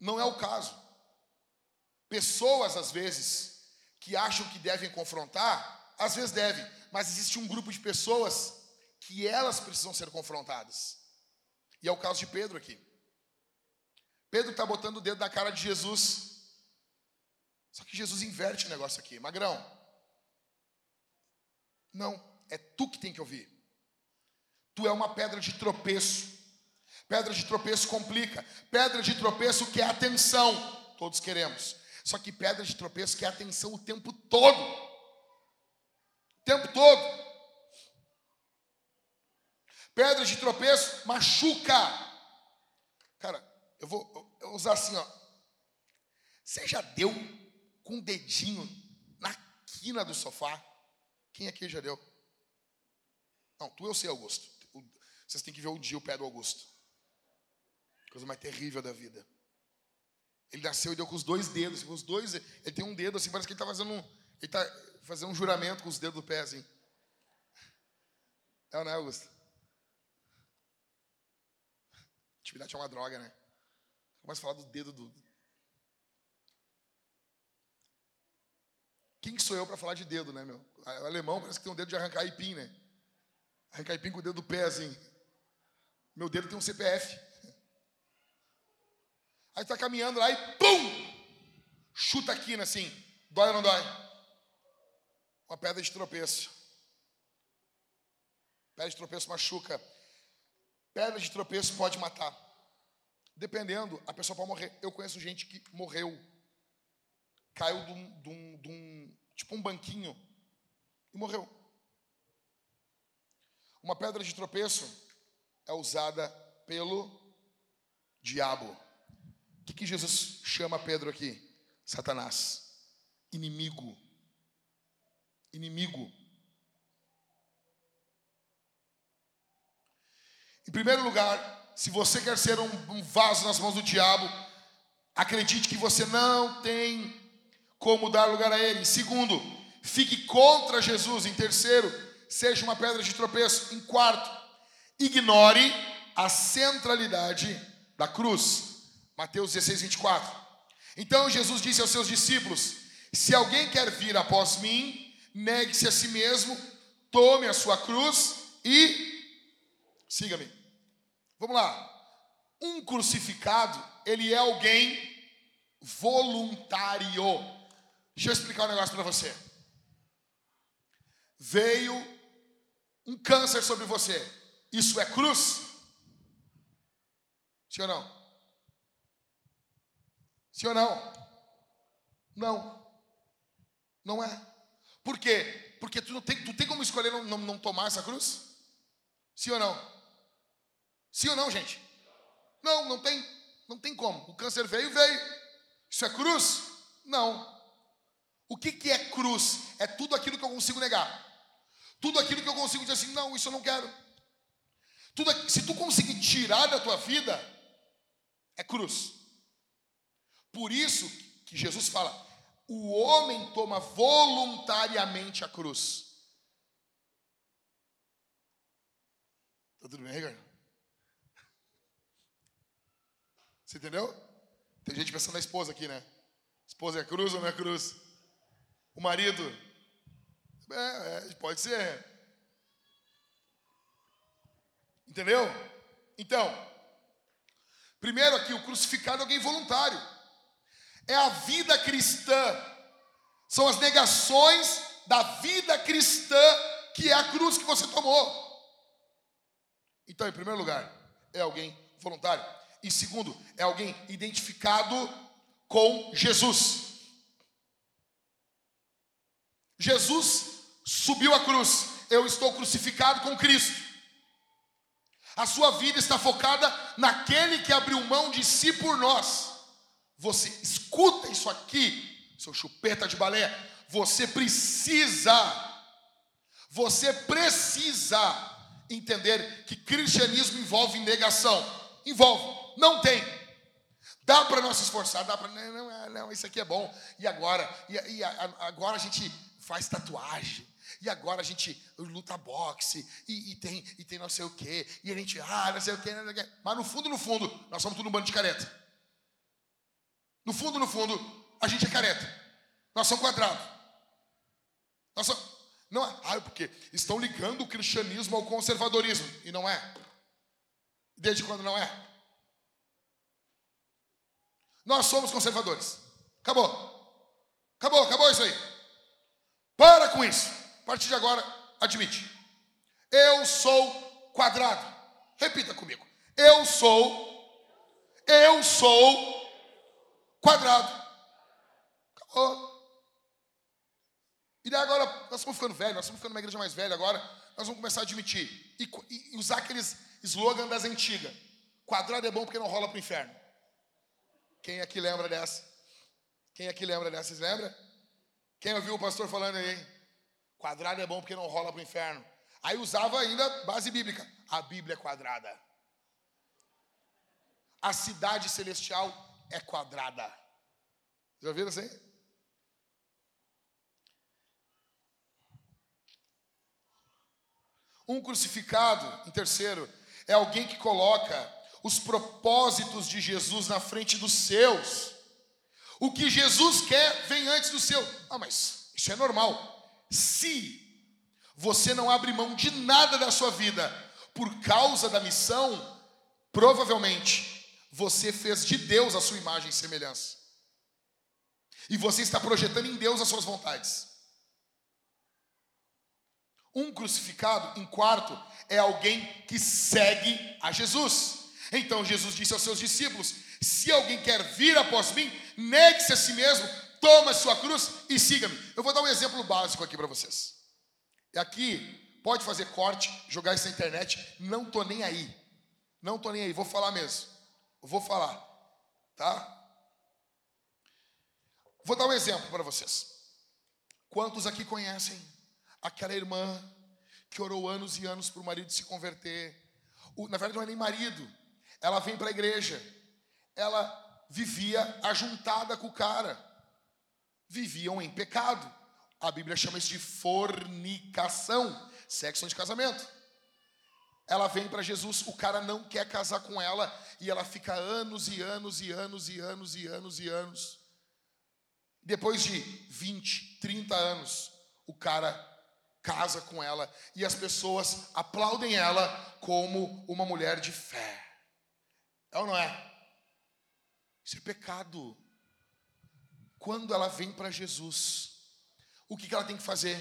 não é o caso. Pessoas às vezes que acham que devem confrontar, às vezes devem, mas existe um grupo de pessoas que elas precisam ser confrontadas. E é o caso de Pedro aqui. Pedro está botando o dedo na cara de Jesus. Só que Jesus inverte o negócio aqui. Magrão. Não, é tu que tem que ouvir. Tu é uma pedra de tropeço. Pedra de tropeço complica. Pedra de tropeço quer atenção. Todos queremos. Só que pedra de tropeço quer atenção o tempo todo. O tempo todo. Pedra de tropeço machuca. Cara, eu vou, eu vou usar assim, ó. Você já deu com o dedinho na quina do sofá? Quem aqui já deu? Não, tu eu sei, Augusto. Vocês têm que ver um dia o pé do Augusto. Coisa mais terrível da vida. Ele nasceu e deu com os dois dedos, com os dois. Ele tem um dedo assim, parece que ele está fazendo um. Ele está fazendo um juramento com os dedos do pé, assim. É ou não é, Augusto? Atividade é uma droga, né? Começa a falar do dedo do. Quem sou eu para falar de dedo, né, meu? O alemão parece que tem um dedo de arrancar aipim, né? Arrancar aipim com o dedo do pé, assim. Meu dedo tem um CPF. Aí está caminhando lá e pum! Chuta a quina assim. Dói ou não dói? Uma pedra de tropeço. Pedra de tropeço machuca. Pedra de tropeço pode matar. Dependendo, a pessoa pode morrer. Eu conheço gente que morreu. Caiu de um, de um, de um tipo um banquinho e morreu. Uma pedra de tropeço é usada pelo diabo. O que, que Jesus chama Pedro aqui? Satanás. Inimigo. Inimigo. Em primeiro lugar, se você quer ser um, um vaso nas mãos do diabo, acredite que você não tem como dar lugar a ele. Segundo, fique contra Jesus. Em terceiro, seja uma pedra de tropeço. Em quarto, ignore a centralidade da cruz. Mateus 16, 24. Então Jesus disse aos seus discípulos: Se alguém quer vir após mim, negue-se a si mesmo, tome a sua cruz e siga-me. Vamos lá. Um crucificado, ele é alguém voluntário. Deixa eu explicar um negócio para você. Veio um câncer sobre você. Isso é cruz? Sim ou não? Sim ou não? Não. Não é. Por quê? Porque tu, não tem, tu tem como escolher não, não, não tomar essa cruz? Sim ou não? Sim ou não, gente? Não, não tem. Não tem como. O câncer veio, veio. Isso é cruz? Não. O que, que é cruz? É tudo aquilo que eu consigo negar. Tudo aquilo que eu consigo dizer assim, não, isso eu não quero. Tudo, se tu conseguir tirar da tua vida, é cruz. Por isso que Jesus fala: o homem toma voluntariamente a cruz. Tá tudo bem, cara? Você entendeu? Tem gente pensando na esposa aqui, né? Esposa é cruz ou não é cruz? O marido? É, é, pode ser. Entendeu? Então, primeiro aqui, o crucificado é alguém voluntário. É a vida cristã. São as negações da vida cristã que é a cruz que você tomou. Então, em primeiro lugar, é alguém voluntário. E segundo, é alguém identificado com Jesus. Jesus subiu a cruz. Eu estou crucificado com Cristo. A sua vida está focada naquele que abriu mão de si por nós. Você escuta isso aqui, seu chupeta de balé. Você precisa, você precisa entender que cristianismo envolve negação. Envolve. Não tem. Dá para nós se esforçar, dá para. Não, não, não, isso aqui é bom. E agora? E, e agora a gente faz tatuagem. E agora a gente luta boxe. E, e, tem, e tem não sei o quê. E a gente, ah, não sei o quê, não sei o quê. Mas no fundo, no fundo, nós somos tudo um bando de careta. No fundo, no fundo, a gente é careta. Nós somos quadrados. Nós somos. Não é. Ah, porque estão ligando o cristianismo ao conservadorismo. E não é. Desde quando não é? Nós somos conservadores. Acabou. Acabou, acabou isso aí. Para com isso. A partir de agora, admite. Eu sou quadrado. Repita comigo. Eu sou. Eu sou quadrado. Acabou. E daí agora, nós estamos ficando velhos, nós estamos ficando uma igreja mais velha agora, nós vamos começar a admitir e, e usar aqueles slogan das antigas. Quadrado é bom porque não rola para o inferno. Quem aqui lembra dessa? Quem aqui lembra dessa? Vocês lembram? Quem ouviu o pastor falando aí? Quadrado é bom porque não rola para o inferno. Aí usava ainda base bíblica. A Bíblia é quadrada. A cidade celestial é quadrada. Já ouviram assim? Um crucificado, em terceiro, é alguém que coloca os propósitos de Jesus na frente dos seus. O que Jesus quer vem antes do seu. Ah, mas isso é normal. Se você não abre mão de nada da sua vida por causa da missão, provavelmente você fez de Deus a sua imagem e semelhança. E você está projetando em Deus as suas vontades. Um crucificado, em quarto, é alguém que segue a Jesus. Então Jesus disse aos seus discípulos: Se alguém quer vir após mim, negue-se a si mesmo, toma a sua cruz e siga-me. Eu vou dar um exemplo básico aqui para vocês. E aqui, pode fazer corte, jogar isso na internet, não tô nem aí. Não tô nem aí, vou falar mesmo. vou falar, tá? Vou dar um exemplo para vocês. Quantos aqui conhecem aquela irmã que orou anos e anos para o marido se converter? O, na verdade, não é nem marido, ela vem para a igreja. Ela vivia ajuntada com o cara. viviam em pecado. A Bíblia chama isso de fornicação, sexo de casamento. Ela vem para Jesus, o cara não quer casar com ela e ela fica anos e anos e anos e anos e anos e anos. Depois de 20, 30 anos, o cara casa com ela e as pessoas aplaudem ela como uma mulher de fé. É ou não é? Isso é pecado. Quando ela vem para Jesus, o que, que ela tem que fazer?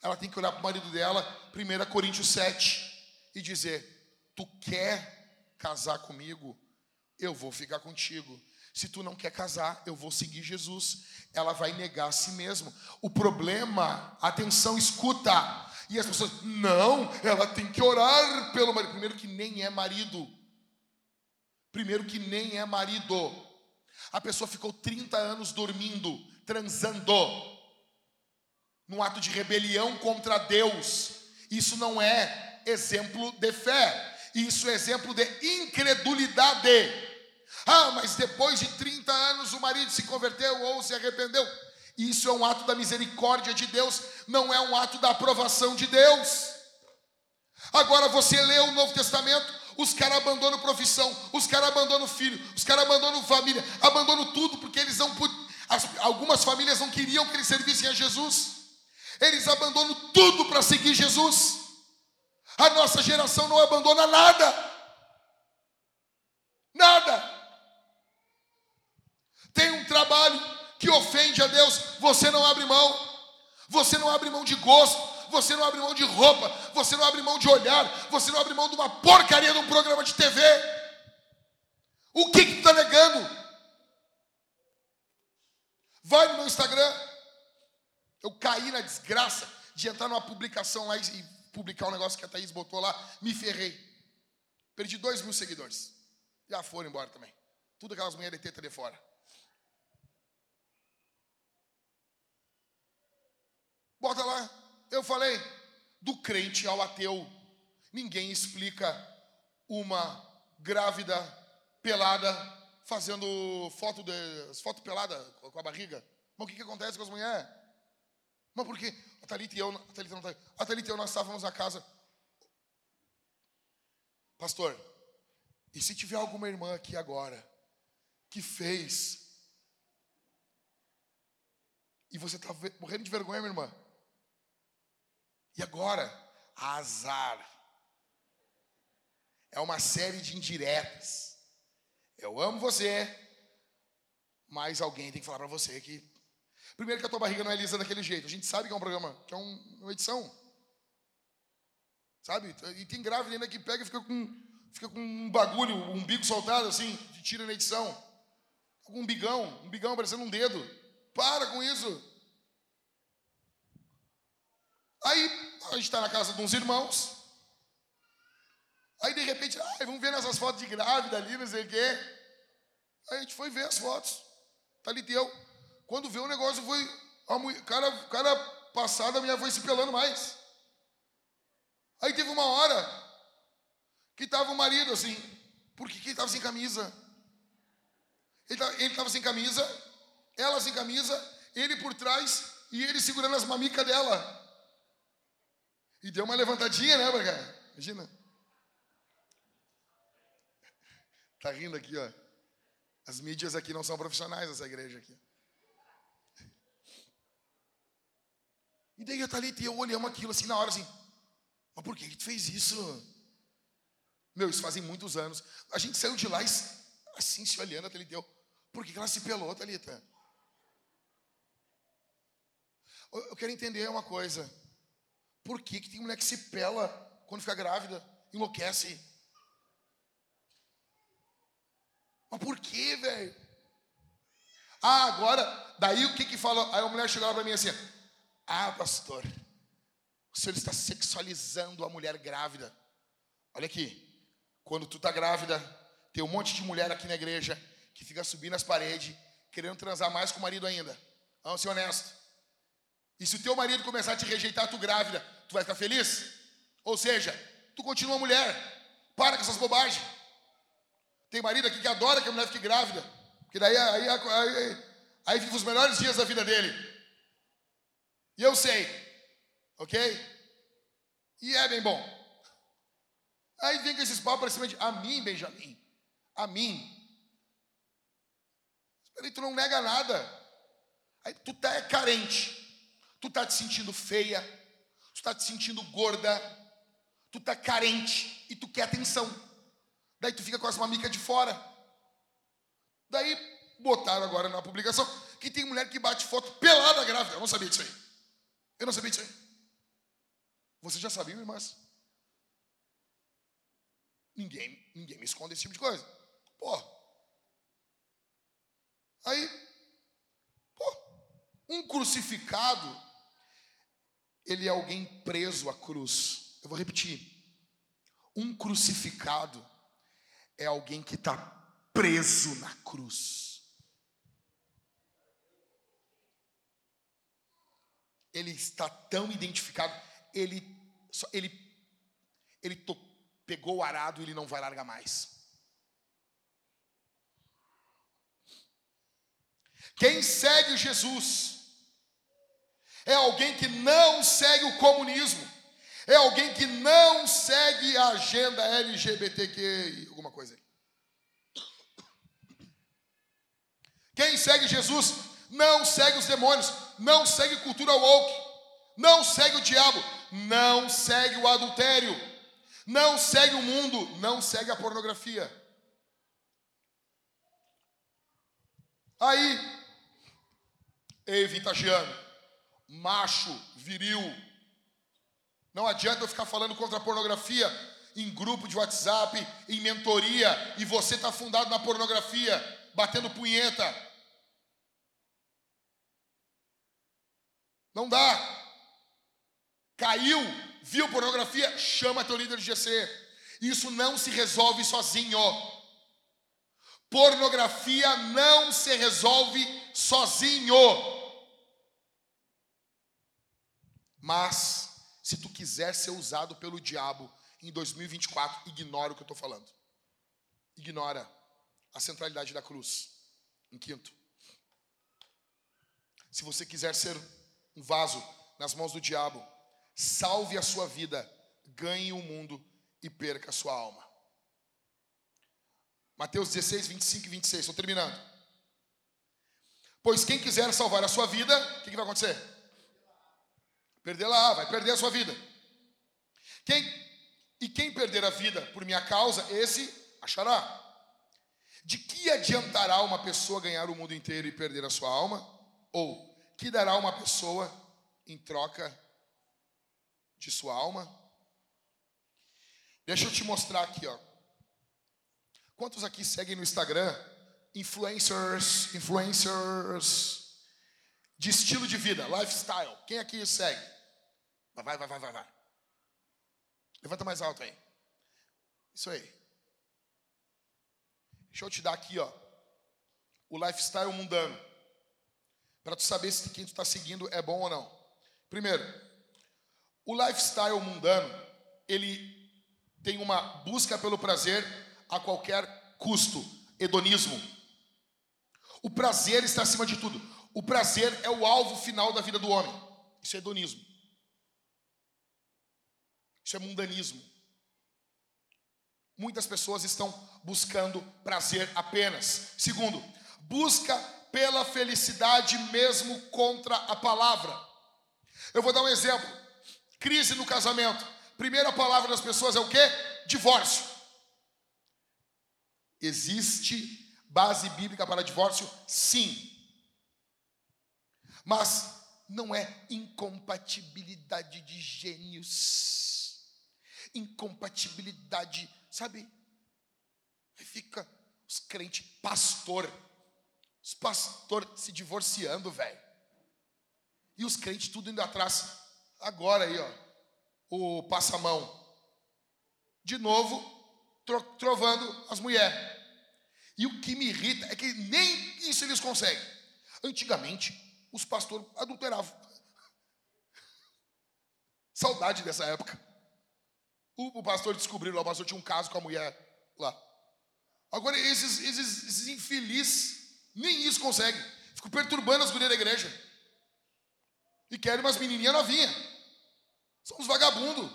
Ela tem que olhar para o marido dela, 1 Coríntios 7, e dizer: Tu quer casar comigo? Eu vou ficar contigo. Se tu não quer casar, eu vou seguir Jesus. Ela vai negar a si mesma. O problema, atenção, escuta. E as pessoas, não, ela tem que orar pelo marido. Primeiro que nem é marido. Primeiro que nem é marido. A pessoa ficou 30 anos dormindo, transando, num ato de rebelião contra Deus. Isso não é exemplo de fé, isso é exemplo de incredulidade. Ah, mas depois de 30 anos o marido se converteu ou se arrependeu. Isso é um ato da misericórdia de Deus, não é um ato da aprovação de Deus. Agora você lê o Novo Testamento, os caras abandonam profissão, os caras abandonam filho, os caras abandonam família, abandonam tudo porque eles não as, algumas famílias não queriam que eles servissem a Jesus. Eles abandonam tudo para seguir Jesus. A nossa geração não abandona nada. Nada. Tem um trabalho que ofende a Deus, você não abre mão. Você não abre mão de gosto, você não abre mão de roupa, você não abre mão de olhar, você não abre mão de uma porcaria de um programa de TV. O que que tu está negando? Vai no meu Instagram. Eu caí na desgraça de entrar numa publicação lá e publicar um negócio que a Thaís botou lá, me ferrei. Perdi dois mil seguidores. Já foram embora também. Tudo aquelas mulheres de teta de fora. Bota lá. Eu falei, do crente ao ateu. Ninguém explica uma grávida pelada fazendo foto de foto pelada com a barriga. Mas o que, que acontece com as mulheres? Mas por quê? A Thalita e eu, a Thalita, não, tá a Thalita e eu nós estávamos na casa. Pastor, e se tiver alguma irmã aqui agora que fez e você está morrendo de vergonha, minha irmã? E agora, azar. É uma série de indiretas. Eu amo você, mas alguém tem que falar para você que. Primeiro, que a tua barriga não é lisa daquele jeito. A gente sabe que é um programa, que é um, uma edição. Sabe? E tem grávida ainda que pega e fica com, fica com um bagulho, um bico soltado assim, de tira na edição. Com um bigão, um bigão parecendo um dedo. Para com isso. Aí a gente está na casa de uns irmãos. Aí de repente, ah, vamos ver nessas fotos de grávida ali, não sei o quê. Aí a gente foi ver as fotos. Tá ali teu. Quando vê o negócio, foi. A mulher, cara, cara passada, a mulher foi se pelando mais. Aí teve uma hora que estava o marido assim, porque que ele estava sem camisa. Ele estava sem camisa, ela sem camisa, ele por trás e ele segurando as mamicas dela. E deu uma levantadinha, né, Braga? Imagina. Tá rindo aqui, ó. As mídias aqui não são profissionais, essa igreja aqui. E daí a Thalita e eu olhamos aquilo assim na hora, assim. Mas por que, que tu fez isso? Meu, isso fazem muitos anos. A gente saiu de lá assim, se olhando, a Thalita. Por que, que ela se pelou, Thalita? Eu quero entender uma coisa. Por que, que tem mulher que se pela quando fica grávida? Enlouquece. Mas por que, velho? Ah, agora, daí o que que falou? Aí a mulher chegou lá para mim assim: Ah, pastor, o senhor está sexualizando a mulher grávida. Olha aqui, quando tu tá grávida, tem um monte de mulher aqui na igreja que fica subindo as paredes, querendo transar mais com o marido ainda. Vamos ser honestos. E se o teu marido começar a te rejeitar, tu grávida, tu vai ficar feliz? Ou seja, tu continua mulher. Para com essas bobagens. Tem marido aqui que adora que a mulher fique grávida. Porque daí aí, aí, Aí vive os melhores dias da vida dele. E eu sei, ok? E é bem bom. Aí vem com esses papos para cima de a mim, Benjamin, a mim. Aí tu não nega nada. Aí tu tá carente, tu tá te sentindo feia, tu tá te sentindo gorda, tu tá carente e tu quer atenção. Daí tu fica com as mamicas de fora. Daí botaram agora na publicação que tem mulher que bate foto pelada grávida. Eu não sabia disso aí. Eu não sabia disso aí. Você já sabia, irmãs? Ninguém, ninguém me esconde esse tipo de coisa. Pô. Aí, pô, um crucificado, ele é alguém preso à cruz. Eu vou repetir. Um crucificado é alguém que está preso na cruz. Ele está tão identificado, ele, ele, ele to, pegou o arado e ele não vai largar mais. Quem segue Jesus é alguém que não segue o comunismo, é alguém que não segue a agenda LGBTQ, alguma coisa aí. Quem segue Jesus não segue os demônios, não segue cultura woke, não segue o diabo, não segue o adultério, não segue o mundo, não segue a pornografia. Aí, ei, vintagiano, macho, viril, não adianta eu ficar falando contra a pornografia em grupo de WhatsApp, em mentoria, e você está fundado na pornografia, batendo punheta. Não dá. Caiu, viu pornografia, chama teu líder de GC. Isso não se resolve sozinho. Pornografia não se resolve sozinho. Mas, se tu quiser ser usado pelo diabo em 2024, ignora o que eu estou falando. Ignora a centralidade da cruz. Em quinto, se você quiser ser um vaso nas mãos do diabo, salve a sua vida, ganhe o mundo e perca a sua alma. Mateus 16, 25 e 26, estou terminando. Pois quem quiser salvar a sua vida, o que, que vai acontecer? Perder lá, vai perder a sua vida. Quem, e quem perder a vida por minha causa, esse achará. De que adiantará uma pessoa ganhar o mundo inteiro e perder a sua alma? Ou que dará uma pessoa em troca de sua alma? Deixa eu te mostrar aqui, ó. Quantos aqui seguem no Instagram influencers, influencers de estilo de vida, lifestyle? Quem aqui segue? Vai, vai, vai, vai, vai. Levanta mais alto aí. Isso aí. Deixa eu te dar aqui, ó. O lifestyle mundano. Para tu saber se quem tu está seguindo é bom ou não. Primeiro, o lifestyle mundano, ele tem uma busca pelo prazer a qualquer custo, hedonismo. O prazer está acima de tudo. O prazer é o alvo final da vida do homem. Isso é hedonismo. Isso é mundanismo. Muitas pessoas estão buscando prazer apenas. Segundo, busca pela felicidade mesmo contra a palavra. Eu vou dar um exemplo. Crise no casamento. Primeira palavra das pessoas é o quê? Divórcio. Existe base bíblica para divórcio? Sim. Mas não é incompatibilidade de gênios. Incompatibilidade, sabe? Fica os crentes, pastor, os pastor se divorciando, velho. E os crentes tudo indo atrás. Agora aí, ó. O passamão. De novo, trovando as mulheres. E o que me irrita é que nem isso eles conseguem. Antigamente, os pastores adulteravam. [LAUGHS] Saudade dessa época. O, o pastor descobriu lá, o pastor tinha um caso com a mulher lá. Agora, esses, esses, esses infelizes, nem isso conseguem. Fico perturbando as gurias da igreja. E querem umas menininhas novinhas. São uns vagabundos.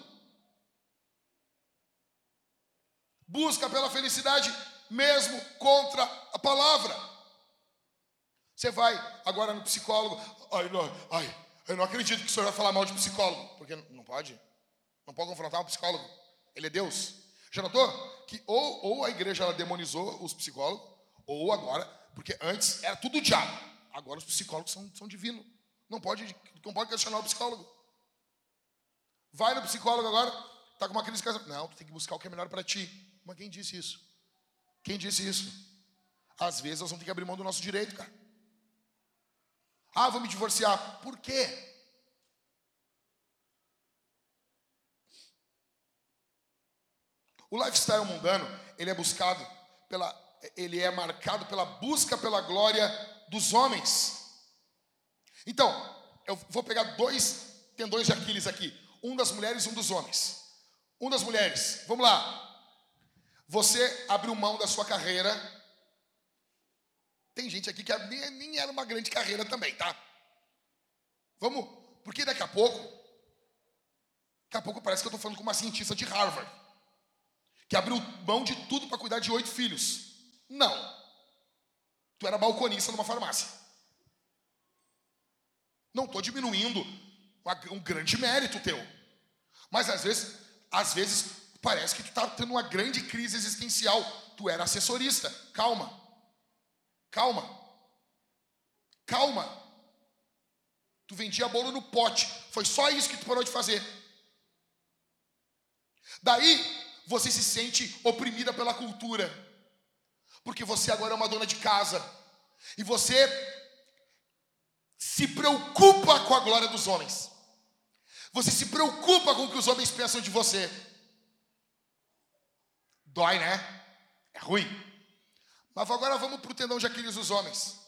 Busca pela felicidade mesmo contra a palavra. Você vai agora no psicólogo. Ai, não, ai, eu não acredito que o senhor vai falar mal de psicólogo. Porque não pode. Não pode confrontar um psicólogo. Ele é Deus. Já notou? Que ou, ou a igreja ela demonizou os psicólogos, ou agora, porque antes era tudo diabo. Agora os psicólogos são, são divinos. Não pode, não pode questionar o psicólogo. Vai no psicólogo agora, tá com uma crise de casamento. Não, tu tem que buscar o que é melhor para ti. Mas quem disse isso? Quem disse isso? Às vezes nós vamos ter que abrir mão do nosso direito, cara. Ah, vou me divorciar. Por quê? O lifestyle mundano, ele é buscado pela ele é marcado pela busca pela glória dos homens. Então, eu vou pegar dois tendões de Aquiles aqui, um das mulheres e um dos homens. Um das mulheres. Vamos lá. Você abriu mão da sua carreira. Tem gente aqui que nem, nem era uma grande carreira também, tá? Vamos, porque daqui a pouco, daqui a pouco parece que eu estou falando com uma cientista de Harvard que abriu mão de tudo para cuidar de oito filhos. Não. Tu era balconista numa farmácia. Não estou diminuindo um grande mérito teu. Mas às vezes, às vezes parece que tu está tendo uma grande crise existencial. Tu era assessorista. Calma. Calma. Calma. Tu vendia bolo no pote. Foi só isso que tu parou de fazer. Daí, você se sente oprimida pela cultura, porque você agora é uma dona de casa, e você se preocupa com a glória dos homens, você se preocupa com o que os homens pensam de você. Dói, né? É ruim. Mas agora vamos para o tendão de Aquiles dos homens.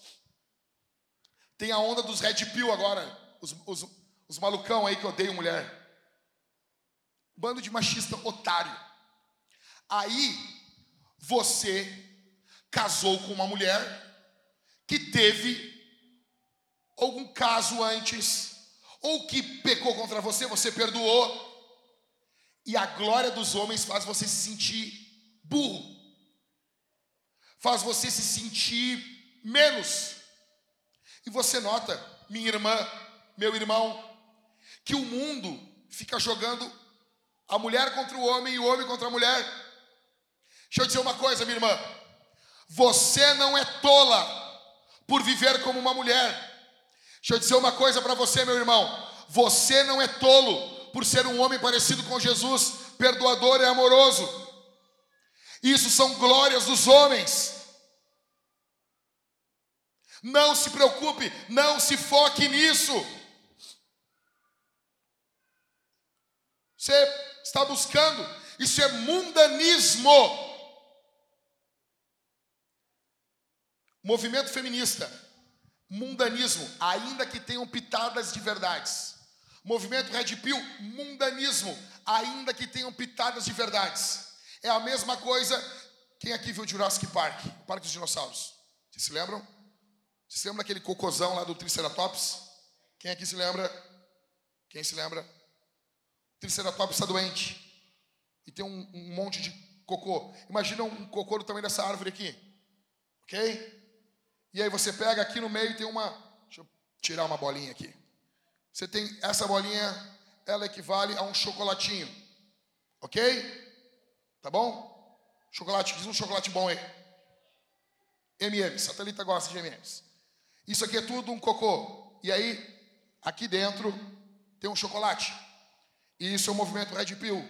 Tem a onda dos red pill agora, os, os, os malucão aí que odeiam mulher. Bando de machista otário. Aí você casou com uma mulher que teve algum caso antes, ou que pecou contra você, você perdoou, e a glória dos homens faz você se sentir burro, faz você se sentir menos. E você nota, minha irmã, meu irmão, que o mundo fica jogando a mulher contra o homem e o homem contra a mulher. Deixa eu dizer uma coisa, minha irmã. Você não é tola por viver como uma mulher. Deixa eu dizer uma coisa para você, meu irmão. Você não é tolo por ser um homem parecido com Jesus, perdoador e amoroso. Isso são glórias dos homens. Não se preocupe, não se foque nisso. Você está buscando, isso é mundanismo. Movimento feminista, mundanismo, ainda que tenham pitadas de verdades. Movimento Red Pill, mundanismo, ainda que tenham pitadas de verdades. É a mesma coisa. Quem aqui viu Jurassic Park, o Parque dos Dinossauros? Vocês se lembram? Vocês se lembram daquele cocôzão lá do Triceratops? Quem aqui se lembra? Quem se lembra? O Triceratops está doente. E tem um, um monte de cocô. Imagina um cocô do tamanho dessa árvore aqui. Ok? E aí você pega aqui no meio tem uma. Deixa eu tirar uma bolinha aqui. Você tem essa bolinha, ela equivale a um chocolatinho. Ok? Tá bom? Chocolate, diz um chocolate bom aí. MMs, a Thalita gosta de MMs. Isso aqui é tudo um cocô. E aí, aqui dentro tem um chocolate. E isso é o movimento Red Pill.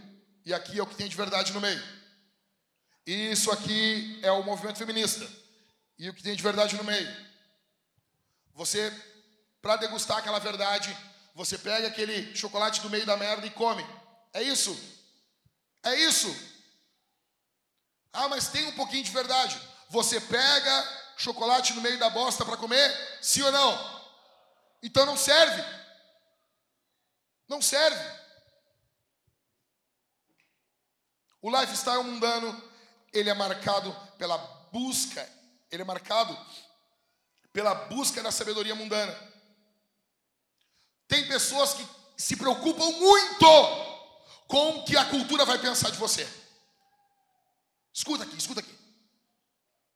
E aqui é o que tem de verdade no meio. E isso aqui é o movimento feminista e o que tem de verdade no meio. Você, para degustar aquela verdade, você pega aquele chocolate do meio da merda e come. É isso. É isso. Ah, mas tem um pouquinho de verdade. Você pega chocolate no meio da bosta para comer? Sim ou não? Então não serve. Não serve. O lifestyle mundano, ele é marcado pela busca ele é marcado pela busca da sabedoria mundana. Tem pessoas que se preocupam muito com o que a cultura vai pensar de você. Escuta aqui, escuta aqui.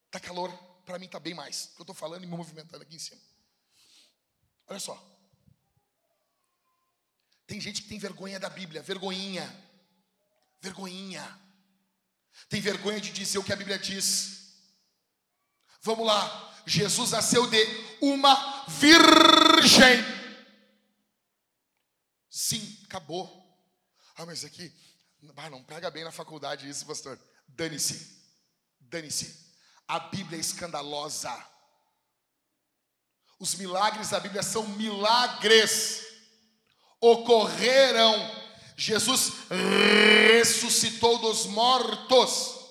Tá calor, para mim tá bem mais. Eu estou falando e me movimentando aqui em cima. Olha só. Tem gente que tem vergonha da Bíblia, vergonhinha. Vergonhinha. Tem vergonha de dizer o que a Bíblia diz. Vamos lá. Jesus nasceu de uma virgem. Sim, acabou. Ah, mas aqui, ah, não pega bem na faculdade isso, pastor. Dane-se. Dane-se. A Bíblia é escandalosa. Os milagres da Bíblia são milagres. Ocorreram. Jesus ressuscitou dos mortos.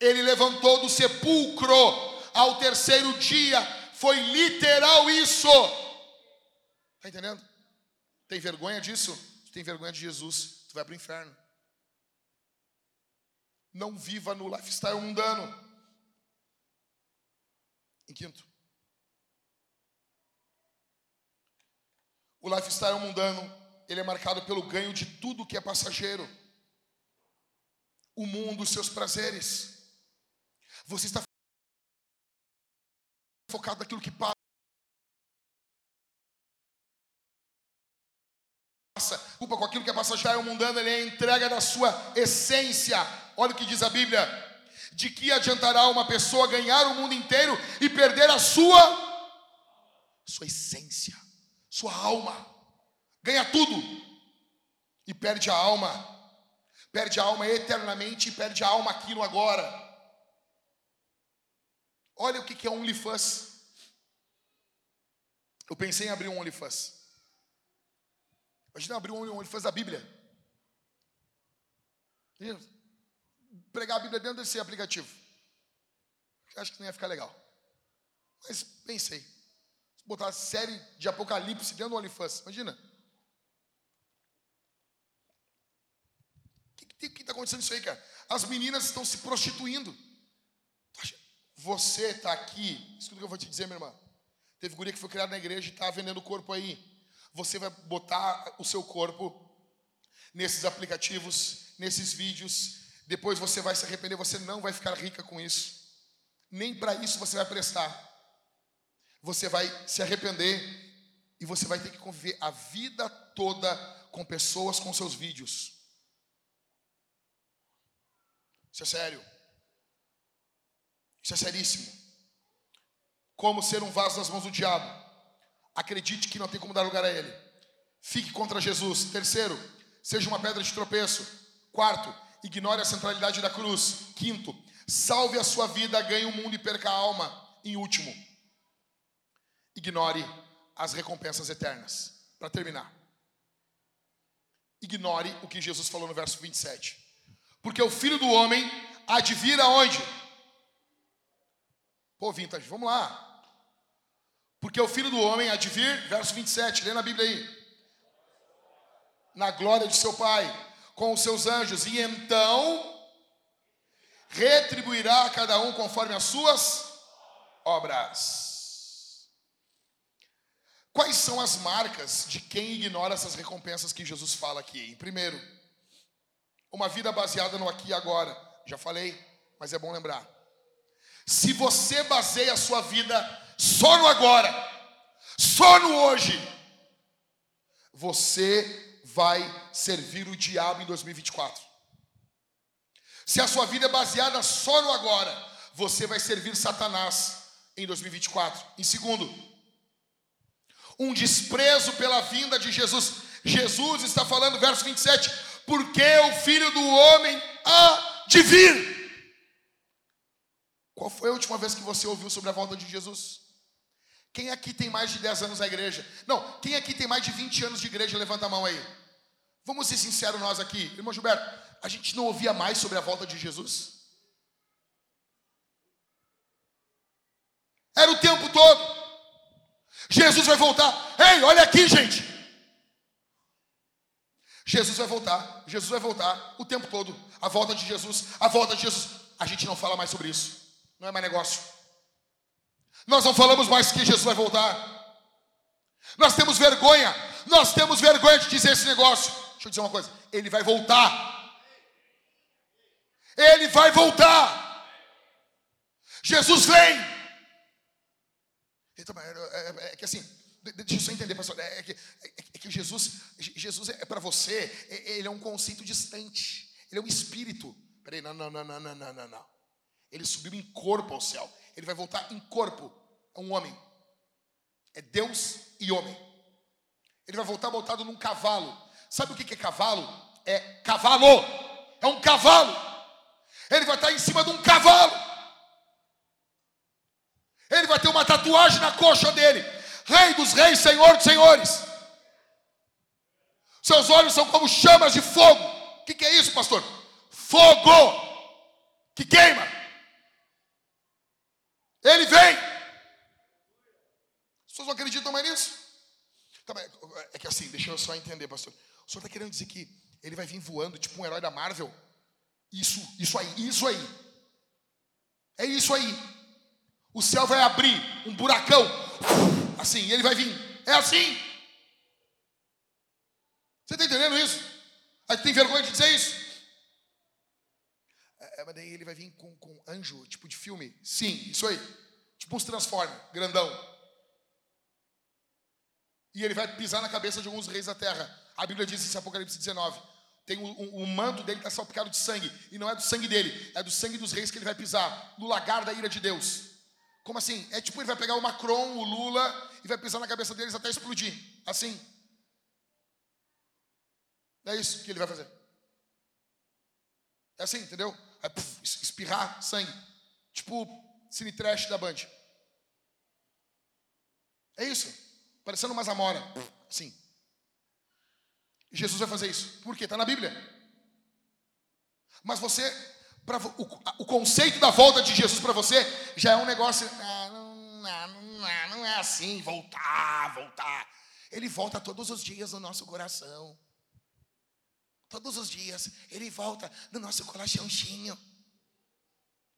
Ele levantou do sepulcro ao terceiro dia. Foi literal isso. Está entendendo? Tem vergonha disso? Se tem vergonha de Jesus, tu vai para o inferno. Não viva no lifestyle mundano. Em quinto, o lifestyle mundano, ele é marcado pelo ganho de tudo que é passageiro. O mundo, seus prazeres. Você está focado naquilo que passa. culpa com aquilo que é passageiro mundano, ele é entrega da sua essência. Olha o que diz a Bíblia: de que adiantará uma pessoa ganhar o mundo inteiro e perder a sua sua essência, sua alma. Ganha tudo e perde a alma. Perde a alma eternamente e perde a alma aqui no agora. Olha o que é OnlyFans. Eu pensei em abrir um OnlyFans. Imagina abrir um OnlyFans da Bíblia. Pregar a Bíblia dentro desse aplicativo. Acho que não ia ficar legal. Mas pensei. Se botar série de Apocalipse dentro do OnlyFans, imagina. O que está acontecendo isso aí, cara? As meninas estão se prostituindo. Você está aqui, escuta o que eu vou te dizer, minha irmã. Teve guria que foi criada na igreja e está vendendo o corpo aí você vai botar o seu corpo nesses aplicativos, nesses vídeos, depois você vai se arrepender, você não vai ficar rica com isso. Nem para isso você vai prestar. Você vai se arrepender e você vai ter que conviver a vida toda com pessoas com seus vídeos. Isso é sério. Isso é seríssimo. Como ser um vaso nas mãos do diabo. Acredite que não tem como dar lugar a ele. Fique contra Jesus. Terceiro, seja uma pedra de tropeço. Quarto, ignore a centralidade da cruz. Quinto, salve a sua vida, ganhe o mundo e perca a alma. Em último, ignore as recompensas eternas. Para terminar, ignore o que Jesus falou no verso 27. Porque o filho do homem há de vir aonde? Pô, Vintage, vamos lá. Porque o filho do homem há de vir, verso 27, lê na Bíblia aí. Na glória de seu Pai, com os seus anjos, e então retribuirá a cada um conforme as suas obras. Quais são as marcas de quem ignora essas recompensas que Jesus fala aqui? Em primeiro, uma vida baseada no aqui e agora. Já falei, mas é bom lembrar. Se você baseia a sua vida só no agora, só no hoje, você vai servir o diabo em 2024. Se a sua vida é baseada só no agora, você vai servir Satanás em 2024. Em segundo, um desprezo pela vinda de Jesus. Jesus está falando, verso 27, porque o filho do homem há de vir. Qual foi a última vez que você ouviu sobre a volta de Jesus? Quem aqui tem mais de 10 anos na igreja? Não, quem aqui tem mais de 20 anos de igreja? Levanta a mão aí. Vamos ser sinceros nós aqui. Irmão Gilberto, a gente não ouvia mais sobre a volta de Jesus? Era o tempo todo. Jesus vai voltar. Ei, olha aqui, gente. Jesus vai voltar. Jesus vai voltar o tempo todo. A volta de Jesus, a volta de Jesus. A gente não fala mais sobre isso. Não é mais negócio. Nós não falamos mais que Jesus vai voltar. Nós temos vergonha, nós temos vergonha de dizer esse negócio. Deixa eu dizer uma coisa: ele vai voltar. Ele vai voltar. Jesus vem. Então, é, é, é, que assim, deixa eu só entender, pastor. É, que, é que Jesus, Jesus é para você, ele é um conceito distante. Ele é um espírito. Peraí, não, não, não, não, não, não, não. Ele subiu em corpo ao céu. Ele vai voltar em corpo. É um homem. É Deus e homem. Ele vai voltar montado num cavalo. Sabe o que é cavalo? É cavalo. É um cavalo. Ele vai estar em cima de um cavalo. Ele vai ter uma tatuagem na coxa dele. Rei dos reis, Senhor dos senhores. Seus olhos são como chamas de fogo. O que, que é isso, pastor? Fogo que queima. Ele vem pessoas não acreditam mais nisso. É que assim, deixa eu só entender, pastor. O senhor está querendo dizer que ele vai vir voando, tipo um herói da Marvel? Isso, isso aí, isso aí. É isso aí. O céu vai abrir um buracão. Assim, ele vai vir. É assim. Você está entendendo isso? Aí tem vergonha de dizer isso? É, mas daí ele vai vir com, com anjo, tipo de filme. Sim, isso aí. Tipo uns transforme, grandão e ele vai pisar na cabeça de alguns reis da terra. A Bíblia diz em Apocalipse 19. Tem o, o, o manto dele está salpicado de sangue, e não é do sangue dele, é do sangue dos reis que ele vai pisar, no lagar da ira de Deus. Como assim? É tipo ele vai pegar o Macron, o Lula, e vai pisar na cabeça deles até explodir. Assim. É isso que ele vai fazer. É assim, entendeu? É puf, espirrar sangue. Tipo cine trash da Band. É isso parecendo uma zamora. Sim. Jesus vai fazer isso. Por quê? Está na Bíblia. Mas você, pra, o, o, conceito da volta de Jesus para você já é um negócio. Não, não, não, não é assim, voltar, voltar. Ele volta todos os dias no nosso coração. Todos os dias ele volta no nosso coraçãozinho.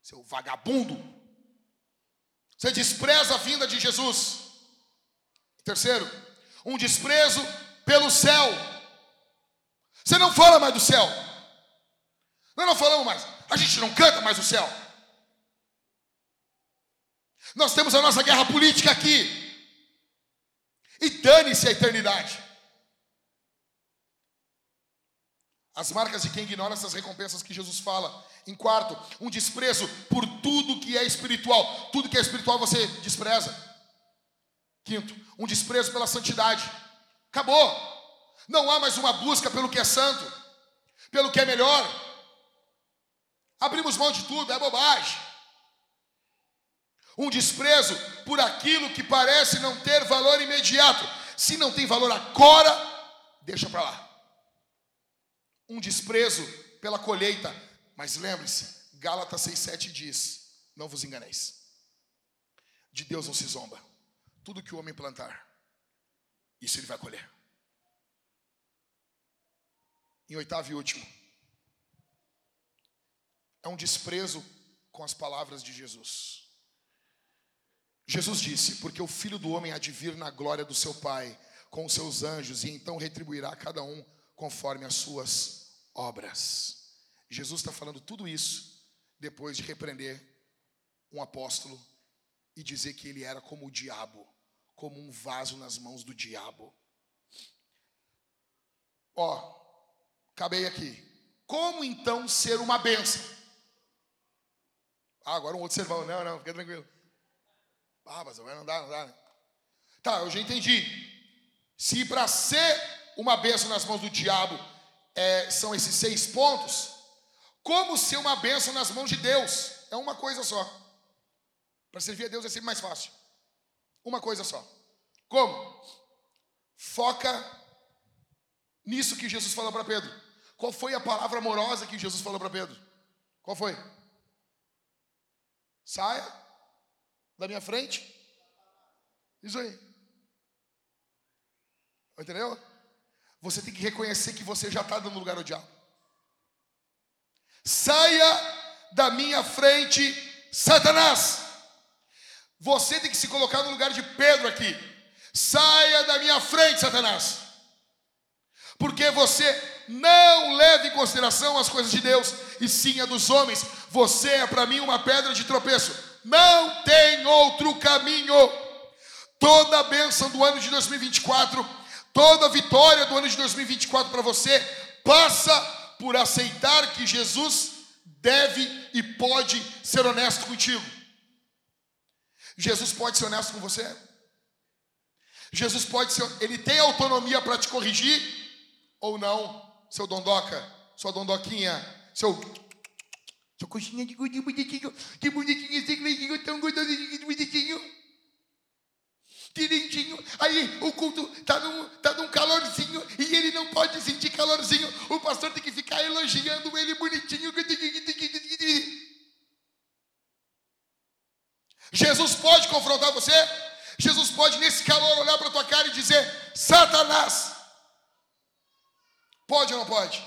Seu vagabundo. Você despreza a vinda de Jesus. Terceiro, um desprezo pelo céu. Você não fala mais do céu. Nós não falamos mais. A gente não canta mais o céu. Nós temos a nossa guerra política aqui. E dane-se a eternidade. As marcas de quem ignora essas recompensas que Jesus fala. Em quarto, um desprezo por tudo que é espiritual. Tudo que é espiritual você despreza. Quinto, um desprezo pela santidade. Acabou. Não há mais uma busca pelo que é santo, pelo que é melhor. Abrimos mão de tudo, é bobagem. Um desprezo por aquilo que parece não ter valor imediato. Se não tem valor agora, deixa para lá. Um desprezo pela colheita. Mas lembre-se, Gálatas 6,7 diz: Não vos enganeis. De Deus não se zomba. Tudo que o homem plantar, isso ele vai colher. Em oitavo e último, é um desprezo com as palavras de Jesus. Jesus disse: Porque o filho do homem há de vir na glória do seu Pai com os seus anjos, e então retribuirá cada um conforme as suas obras. Jesus está falando tudo isso depois de repreender um apóstolo e dizer que ele era como o diabo, como um vaso nas mãos do diabo. Ó, acabei aqui. Como então ser uma benção? Ah, agora um outro sermão. Não, não, fica tranquilo. Ah, mas não dá, não dá. Né? Tá, eu já entendi. Se para ser uma benção nas mãos do diabo é, são esses seis pontos, como ser uma benção nas mãos de Deus? É uma coisa só. Para servir a Deus é sempre mais fácil. Uma coisa só. Como? Foca nisso que Jesus falou para Pedro. Qual foi a palavra amorosa que Jesus falou para Pedro? Qual foi? Saia da minha frente. Isso aí. Entendeu? Você tem que reconhecer que você já está dando lugar ao diabo. Saia da minha frente, Satanás. Você tem que se colocar no lugar de Pedro aqui. Saia da minha frente, Satanás. Porque você não leva em consideração as coisas de Deus, e sim a dos homens. Você é para mim uma pedra de tropeço. Não tem outro caminho. Toda a bênção do ano de 2024, toda vitória do ano de 2024 para você, passa por aceitar que Jesus deve e pode ser honesto contigo. Jesus pode ser honesto com você? Jesus pode ser, ele tem autonomia para te corrigir ou não, seu dondoca, sua dondoquinha, seu sua coxinha de bonitinho, que bonitinho gordinho tão bonitinho. Direitinho, aí o culto está num, tá num calorzinho e ele não pode sentir calorzinho. O pastor tem que ficar elogiando ele bonitinho. Jesus pode confrontar você? Jesus pode, nesse calor, olhar para tua cara e dizer: Satanás. Pode ou não pode?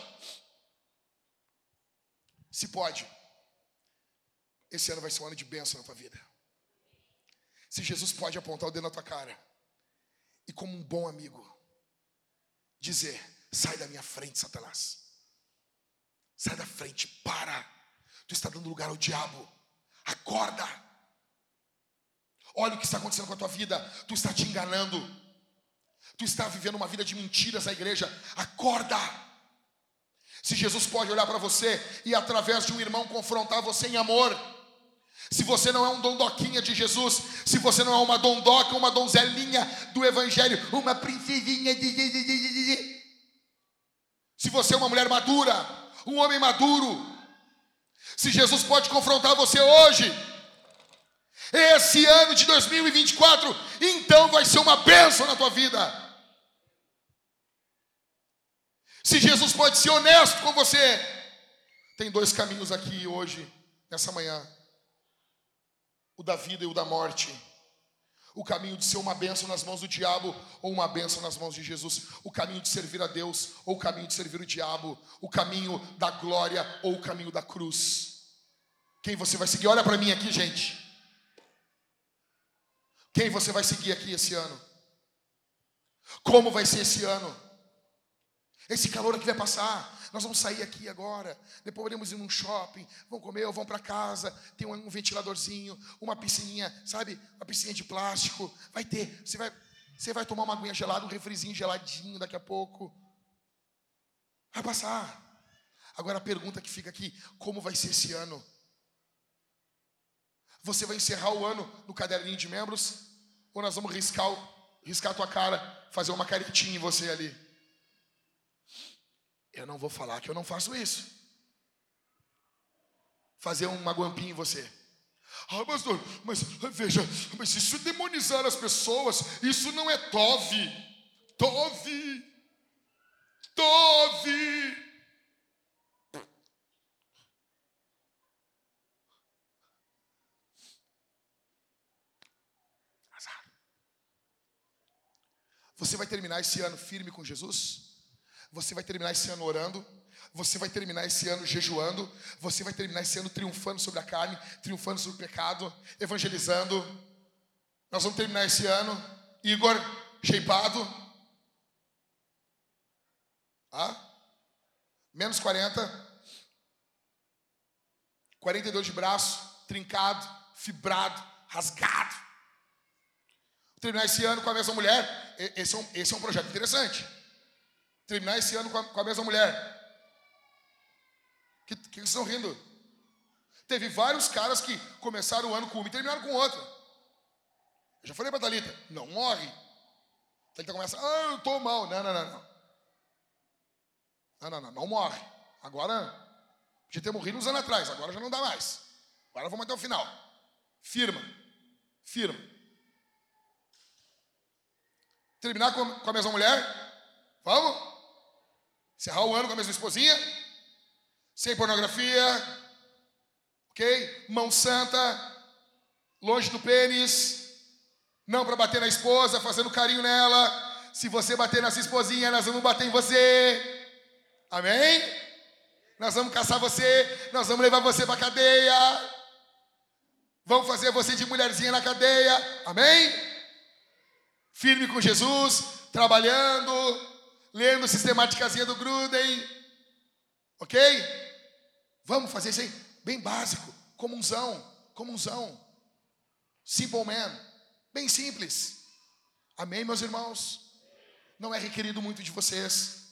Se pode, esse ano vai ser um ano de bênção na tua vida. Se Jesus pode apontar o dedo na tua cara e, como um bom amigo, dizer: sai da minha frente, Satanás. Sai da frente, para. Tu está dando lugar ao diabo. Acorda. Olha o que está acontecendo com a tua vida. Tu está te enganando. Tu está vivendo uma vida de mentiras na igreja. Acorda. Se Jesus pode olhar para você e através de um irmão confrontar você em amor. Se você não é um dondoquinha de Jesus, se você não é uma dondoca, uma donzelinha do evangelho, uma princesinha de Se você é uma mulher madura, um homem maduro, se Jesus pode confrontar você hoje, esse ano de 2024, então vai ser uma bênção na tua vida. Se Jesus pode ser honesto com você, tem dois caminhos aqui hoje, nessa manhã: o da vida e o da morte. O caminho de ser uma bênção nas mãos do diabo ou uma bênção nas mãos de Jesus. O caminho de servir a Deus ou o caminho de servir o diabo. O caminho da glória ou o caminho da cruz. Quem você vai seguir? Olha para mim aqui, gente. Quem você vai seguir aqui esse ano? Como vai ser esse ano? Esse calor aqui vai passar. Nós vamos sair aqui agora. Depois iremos ir num shopping. Vamos comer vamos para casa. Tem um ventiladorzinho, uma piscininha, sabe? Uma piscininha de plástico. Vai ter. Você vai, você vai tomar uma aguinha gelada, um refrizinho geladinho daqui a pouco. Vai passar. Agora a pergunta que fica aqui: como vai ser esse ano? Você vai encerrar o ano no caderninho de membros? Ou nós vamos riscar, riscar a tua cara, fazer uma caretinha em você ali? Eu não vou falar que eu não faço isso. Fazer uma guampinha em você. Ah, pastor, mas veja, mas isso é demonizar as pessoas, isso não é tove. Tove. Tove. Você vai terminar esse ano firme com Jesus? Você vai terminar esse ano orando? Você vai terminar esse ano jejuando? Você vai terminar esse ano triunfando sobre a carne, triunfando sobre o pecado, evangelizando? Nós vamos terminar esse ano, Igor, shapeado. Ah? Menos 40. 42 de braço, trincado, fibrado, rasgado terminar esse ano com a mesma mulher. Esse é um, esse é um projeto interessante. Terminar esse ano com a, com a mesma mulher. Que, que vocês estão rindo? Teve vários caras que começaram o ano com uma e terminaram com outra. Eu já falei para a Thalita, não morre. Thalita começa, ah, eu estou mal. Não, não, não, não. Não, não, não, não morre. Agora, podia ter morrido uns anos atrás, agora já não dá mais. Agora vamos até o final. Firma, firma. Terminar com a mesma mulher? Vamos? Encerrar o ano com a mesma esposinha? Sem pornografia? Ok? Mão santa, longe do pênis, não para bater na esposa, fazendo carinho nela. Se você bater nessa esposinha, nós vamos bater em você. Amém? Nós vamos caçar você, nós vamos levar você para cadeia. Vamos fazer você de mulherzinha na cadeia. Amém? Firme com Jesus, trabalhando, lendo sistemáticazinha do Gruden. Ok? Vamos fazer isso aí, bem básico, comunzão, comunzão. Simple man, bem simples. Amém, meus irmãos? Não é requerido muito de vocês.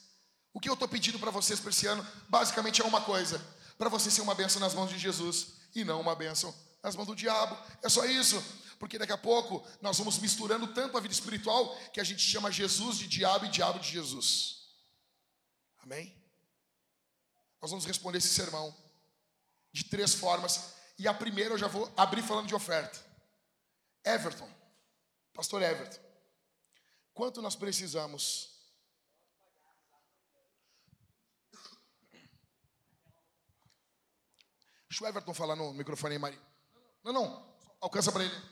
O que eu estou pedindo para vocês para esse ano, basicamente é uma coisa: para você ser uma bênção nas mãos de Jesus e não uma bênção nas mãos do diabo. É só isso. Porque daqui a pouco nós vamos misturando tanto a vida espiritual que a gente chama Jesus de diabo e diabo de Jesus. Amém? Nós vamos responder esse sermão de três formas. E a primeira eu já vou abrir falando de oferta. Everton, Pastor Everton, quanto nós precisamos? Deixa o Everton falar no microfone aí, Maria. Não, não, alcança para ele.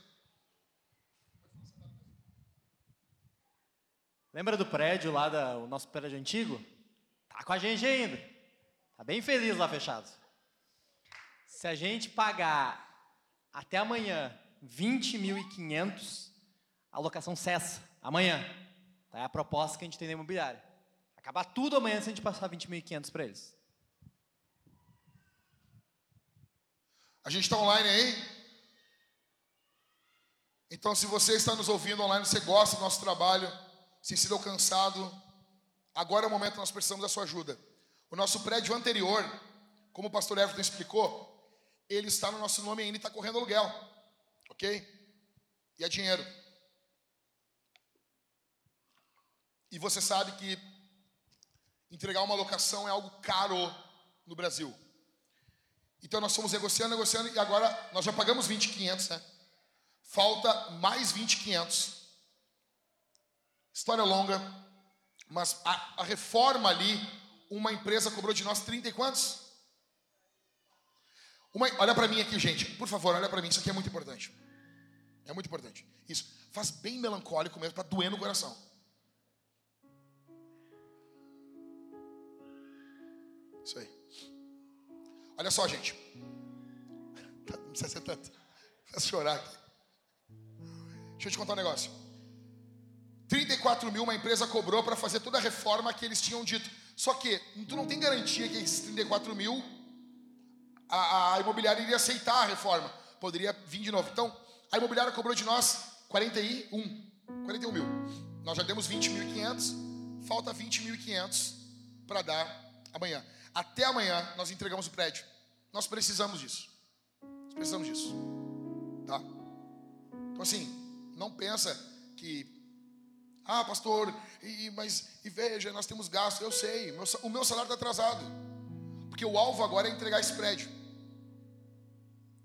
Lembra do prédio lá, da, o nosso prédio antigo? Tá com a gente ainda. Tá bem feliz lá fechado. Se a gente pagar até amanhã 20.500, a locação cessa amanhã. Tá? É a proposta que a gente tem na imobiliária. Acabar tudo amanhã se a gente passar 20.500 para eles. A gente está online aí? Então, se você está nos ouvindo online, você gosta do nosso trabalho, se sido alcançado, agora é o momento que nós precisamos da sua ajuda. O nosso prédio anterior, como o pastor Everton explicou, ele está no nosso nome ainda e está correndo aluguel. Ok? E é dinheiro. E você sabe que entregar uma locação é algo caro no Brasil. Então nós fomos negociando, negociando e agora nós já pagamos 20.500, né? Falta mais 20.500. História longa, mas a, a, reforma ali, uma empresa cobrou de nós 30 e quantos? Uma, olha para mim aqui, gente. Por favor, olha para mim. Isso aqui é muito importante. É muito importante. Isso faz bem melancólico mesmo para doer no coração. Isso aí. Olha só, gente. [LAUGHS] Não precisa ser tanto. Faz chorar aqui. Deixa eu te contar um negócio. 34 mil uma empresa cobrou para fazer toda a reforma que eles tinham dito. Só que tu não tem garantia que esses 34 mil a, a imobiliária iria aceitar a reforma. Poderia vir de novo. Então, a imobiliária cobrou de nós 41, 41 mil. Nós já demos 20.500, falta 20.500 para dar amanhã. Até amanhã nós entregamos o prédio. Nós precisamos disso. Nós precisamos disso. Tá? Então assim, não pensa que ah, pastor, e, mas e veja, nós temos gasto. Eu sei, meu, o meu salário está atrasado. Porque o alvo agora é entregar esse prédio.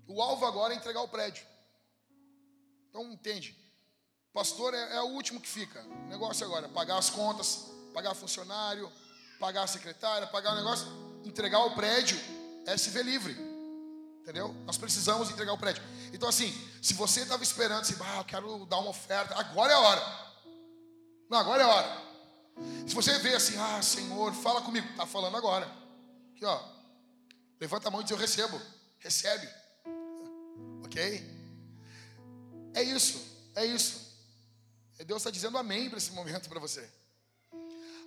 O alvo agora é entregar o prédio. Então, entende? Pastor é, é o último que fica. O negócio agora é pagar as contas, pagar funcionário, pagar a secretária, pagar o negócio. Entregar o prédio é se ver livre. Entendeu? Nós precisamos entregar o prédio. Então, assim, se você estava esperando, assim, ah, eu quero dar uma oferta, agora é a hora. Não, agora é a hora. Se você vê assim, ah, Senhor, fala comigo, está falando agora. Aqui, ó. Levanta a mão e diz: Eu recebo. Recebe. Ok? É isso, é isso. Deus está dizendo amém para esse momento para você.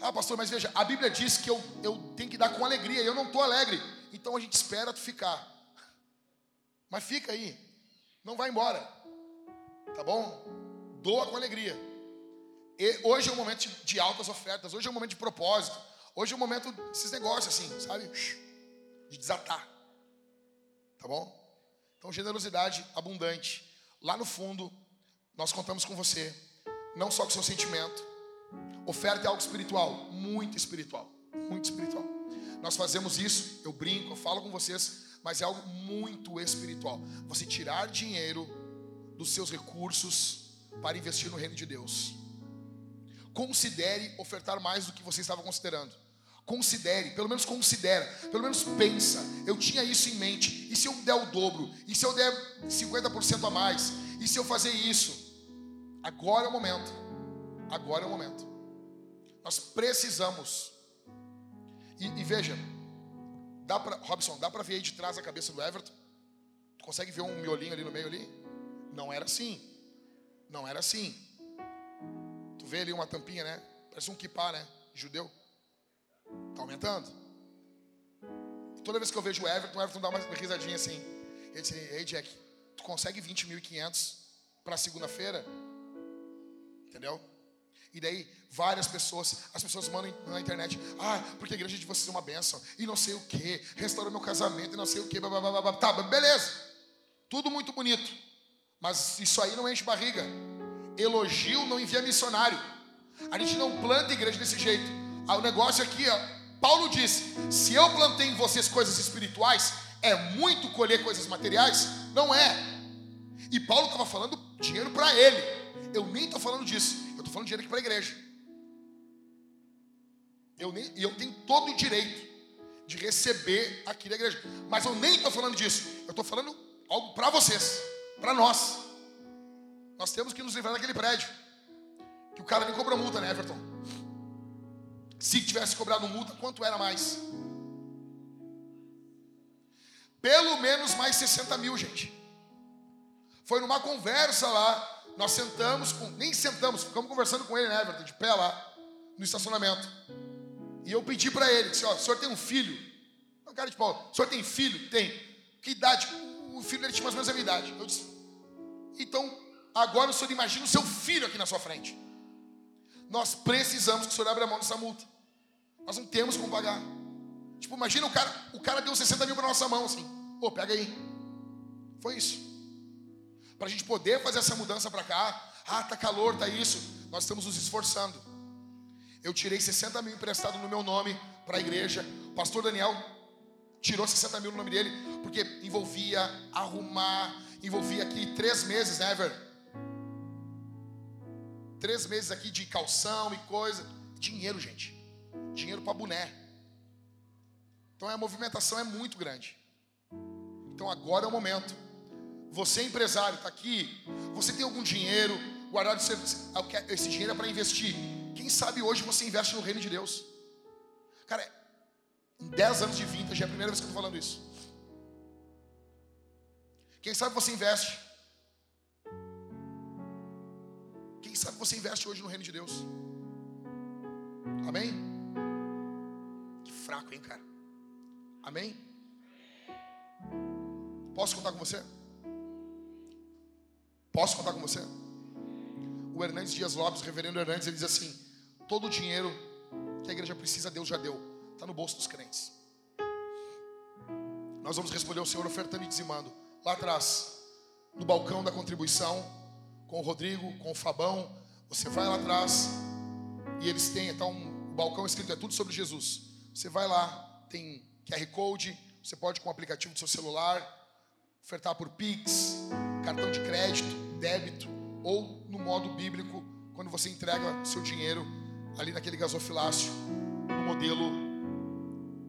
Ah, pastor, mas veja, a Bíblia diz que eu, eu tenho que dar com alegria, e eu não estou alegre. Então a gente espera tu ficar. Mas fica aí, não vai embora. Tá bom? Doa com alegria. Hoje é o momento de altas ofertas, hoje é o momento de propósito, hoje é o momento desses negócios assim, sabe? De desatar. Tá bom? Então, generosidade abundante. Lá no fundo, nós contamos com você, não só com seu sentimento. Oferta é algo espiritual, muito espiritual, muito espiritual. Nós fazemos isso, eu brinco, eu falo com vocês, mas é algo muito espiritual. Você tirar dinheiro dos seus recursos para investir no reino de Deus. Considere ofertar mais do que você estava considerando. Considere, pelo menos considera, pelo menos pensa. Eu tinha isso em mente. E se eu der o dobro? E se eu der 50% a mais? E se eu fazer isso? Agora é o momento. Agora é o momento. Nós precisamos. E, e veja, dá para Robson, dá para ver aí de trás a cabeça do Everton? consegue ver um miolinho ali no meio ali? Não era assim. Não era assim. Tu vê ali uma tampinha, né? Parece um kipá, né? Judeu. Tá aumentando. Toda vez que eu vejo o Everton, o Everton dá uma risadinha assim. Ele diz, ei Jack, tu consegue 20.500 para segunda-feira? Entendeu? E daí, várias pessoas, as pessoas mandam na internet, ah, porque a igreja de vocês é uma bênção, e não sei o que, restaurou meu casamento, e não sei o que, tá, beleza, tudo muito bonito, mas isso aí não enche barriga. Elogio não envia missionário. A gente não planta igreja desse jeito. Ah, o negócio aqui, ó, Paulo disse: se eu plantei em vocês coisas espirituais, é muito colher coisas materiais? Não é. E Paulo estava falando dinheiro para ele. Eu nem estou falando disso. Eu estou falando dinheiro aqui para a igreja. Eu nem, eu tenho todo o direito de receber aqui da igreja. Mas eu nem estou falando disso. Eu estou falando algo para vocês, para nós. Nós temos que nos livrar daquele prédio. Que o cara nem cobrou multa, né, Everton? Se tivesse cobrado multa, quanto era mais? Pelo menos mais 60 mil, gente. Foi numa conversa lá. Nós sentamos, com, nem sentamos, ficamos conversando com ele, né, Everton, de pé lá, no estacionamento. E eu pedi para ele, disse, ó, o senhor tem um filho? Não, cara de pau, o senhor tem filho? Tem. Que idade? O filho dele tinha mais ou menos a minha idade. Eu disse, então, agora o senhor imagina o seu filho aqui na sua frente. Nós precisamos que o senhor abra a mão dessa multa. Nós não temos como pagar. Tipo, imagina o cara, o cara deu 60 mil para nossa mão assim. Pô, pega aí. Foi isso. Para a gente poder fazer essa mudança para cá. Ah, tá calor, tá isso. Nós estamos nos esforçando. Eu tirei 60 mil emprestado no meu nome para a igreja. O pastor Daniel tirou 60 mil no nome dele, porque envolvia arrumar, envolvia aqui três meses, né, Ever? Três meses aqui de calção e coisa. Dinheiro, gente. Dinheiro para boné. Então a movimentação é muito grande. Então agora é o momento. Você empresário está aqui, você tem algum dinheiro guardado, esse dinheiro é para investir. Quem sabe hoje você investe no reino de Deus? Cara, em 10 anos de vintage é a primeira vez que eu estou falando isso. Quem sabe você investe? Quem sabe você investe hoje no reino de Deus? Amém? Que fraco, hein, cara? Amém? Posso contar com você? Posso contar com você? O Hernandes Dias Lopes, o reverendo Hernandes, ele diz assim: todo o dinheiro que a igreja precisa, Deus já deu. Está no bolso dos crentes. Nós vamos responder ao Senhor ofertando e dizimando. Lá atrás, no balcão da contribuição, com o Rodrigo, com o Fabão, você vai lá atrás e eles têm, então, um balcão escrito, é tudo sobre Jesus. Você vai lá, tem QR Code, você pode com o aplicativo do seu celular ofertar por Pix, cartão de crédito, débito ou no modo bíblico, quando você entrega seu dinheiro ali naquele gasofilácio, no modelo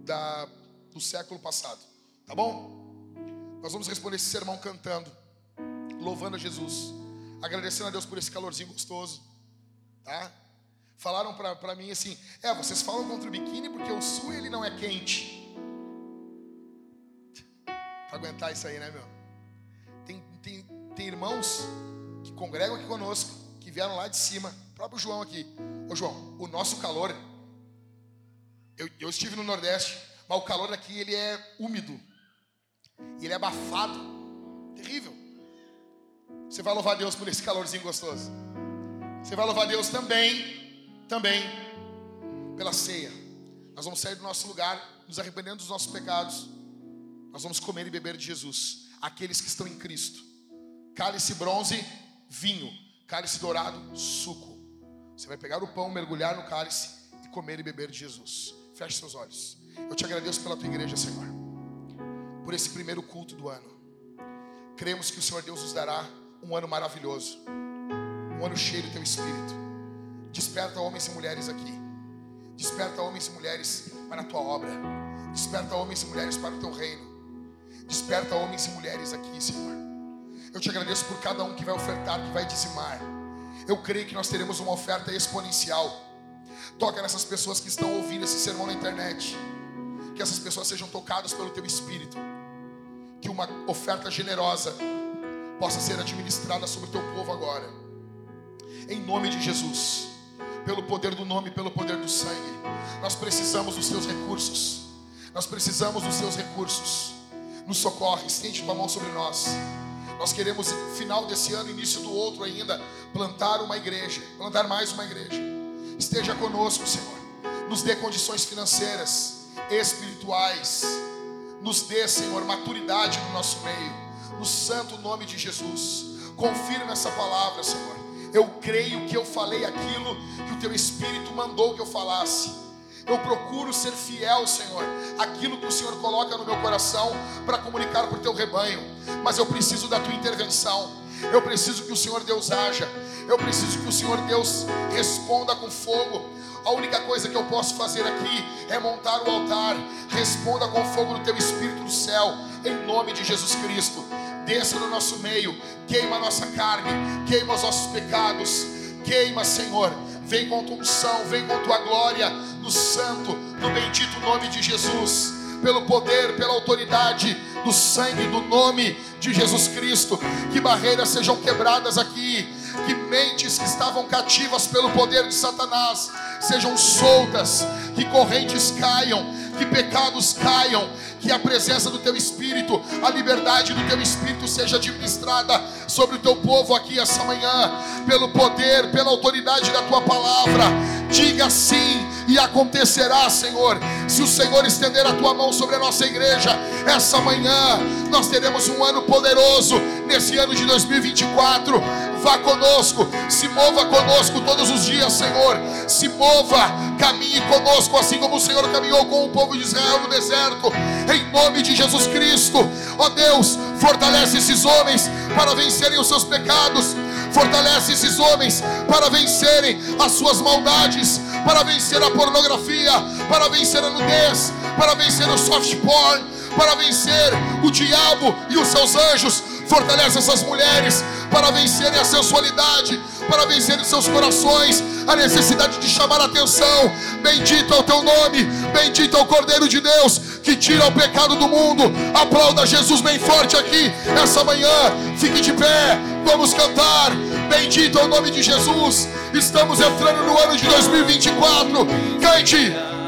da, do século passado. Tá bom? Nós vamos responder esse sermão cantando, louvando a Jesus, agradecendo a Deus por esse calorzinho gostoso, tá? Falaram para mim assim: é, vocês falam contra o biquíni porque o sul ele não é quente para aguentar isso aí, né, meu? Tem, tem, tem irmãos que congregam aqui conosco, que vieram lá de cima, o próprio João aqui. Ô João, o nosso calor, eu, eu estive no Nordeste, mas o calor aqui ele é úmido, ele é abafado, terrível. Você vai louvar Deus por esse calorzinho gostoso. Você vai louvar Deus também, também, pela ceia. Nós vamos sair do nosso lugar, nos arrependendo dos nossos pecados nós vamos comer e beber de Jesus. Aqueles que estão em Cristo. Cálice bronze, vinho. Cálice dourado, suco. Você vai pegar o pão, mergulhar no cálice e comer e beber de Jesus. Feche seus olhos. Eu te agradeço pela tua igreja, Senhor. Por esse primeiro culto do ano. Cremos que o Senhor Deus nos dará um ano maravilhoso. Um ano cheio do teu espírito. Desperta homens e mulheres aqui. Desperta homens e mulheres para a tua obra. Desperta homens e mulheres para o teu reino. Desperta homens e mulheres aqui, Senhor. Eu te agradeço por cada um que vai ofertar, que vai dizimar. Eu creio que nós teremos uma oferta exponencial. Toca nessas pessoas que estão ouvindo esse sermão na internet. Que essas pessoas sejam tocadas pelo teu espírito. que uma oferta generosa possa ser administrada sobre o teu povo agora. Em nome de Jesus, pelo poder do nome, pelo poder do sangue, nós precisamos dos teus recursos. Nós precisamos dos teus recursos. Nos socorre, estende tua mão sobre nós. Nós queremos, final desse ano, início do outro ainda, plantar uma igreja, plantar mais uma igreja. Esteja conosco, Senhor. Nos dê condições financeiras, espirituais. Nos dê, Senhor, maturidade no nosso meio. No santo nome de Jesus. Confirma essa palavra, Senhor. Eu creio que eu falei aquilo que o teu Espírito mandou que eu falasse. Eu procuro ser fiel, Senhor, aquilo que o Senhor coloca no meu coração para comunicar para o teu rebanho. Mas eu preciso da tua intervenção. Eu preciso que o Senhor Deus haja. Eu preciso que o Senhor Deus responda com fogo. A única coisa que eu posso fazer aqui é montar o altar. Responda com fogo no teu espírito do céu, em nome de Jesus Cristo. Desça no nosso meio, queima a nossa carne, queima os nossos pecados. Queima, Senhor. Vem com tua unção, vem com tua glória no santo, no bendito nome de Jesus, pelo poder, pela autoridade do sangue, do nome de Jesus Cristo. Que barreiras sejam quebradas aqui, que mentes que estavam cativas pelo poder de Satanás sejam soltas, que correntes caiam, que pecados caiam, que a presença do teu Espírito, a liberdade do teu Espírito seja administrada sobre o teu povo aqui essa manhã, pelo poder, pela autoridade da tua palavra. Diga sim e acontecerá, Senhor. Se o Senhor estender a tua mão sobre a nossa igreja, essa manhã nós teremos um ano poderoso nesse ano de 2024. Vá conosco, se mova conosco todos os dias, Senhor. Se mova, caminhe conosco, assim como o Senhor caminhou com o povo de Israel no deserto, em nome de Jesus Cristo. Ó Deus, fortalece esses homens para vencerem os seus pecados, fortalece esses homens para vencerem as suas maldades, para vencer a pornografia, para vencer a nudez, para vencer o soft porn, para vencer o diabo e os seus anjos. Fortalece essas mulheres para vencerem a sensualidade, para vencerem seus corações, a necessidade de chamar a atenção. Bendito é o teu nome, bendito é o Cordeiro de Deus que tira o pecado do mundo. Aplauda Jesus bem forte aqui essa manhã. Fique de pé, vamos cantar. Bendito é o nome de Jesus. Estamos entrando no ano de 2024. Cante.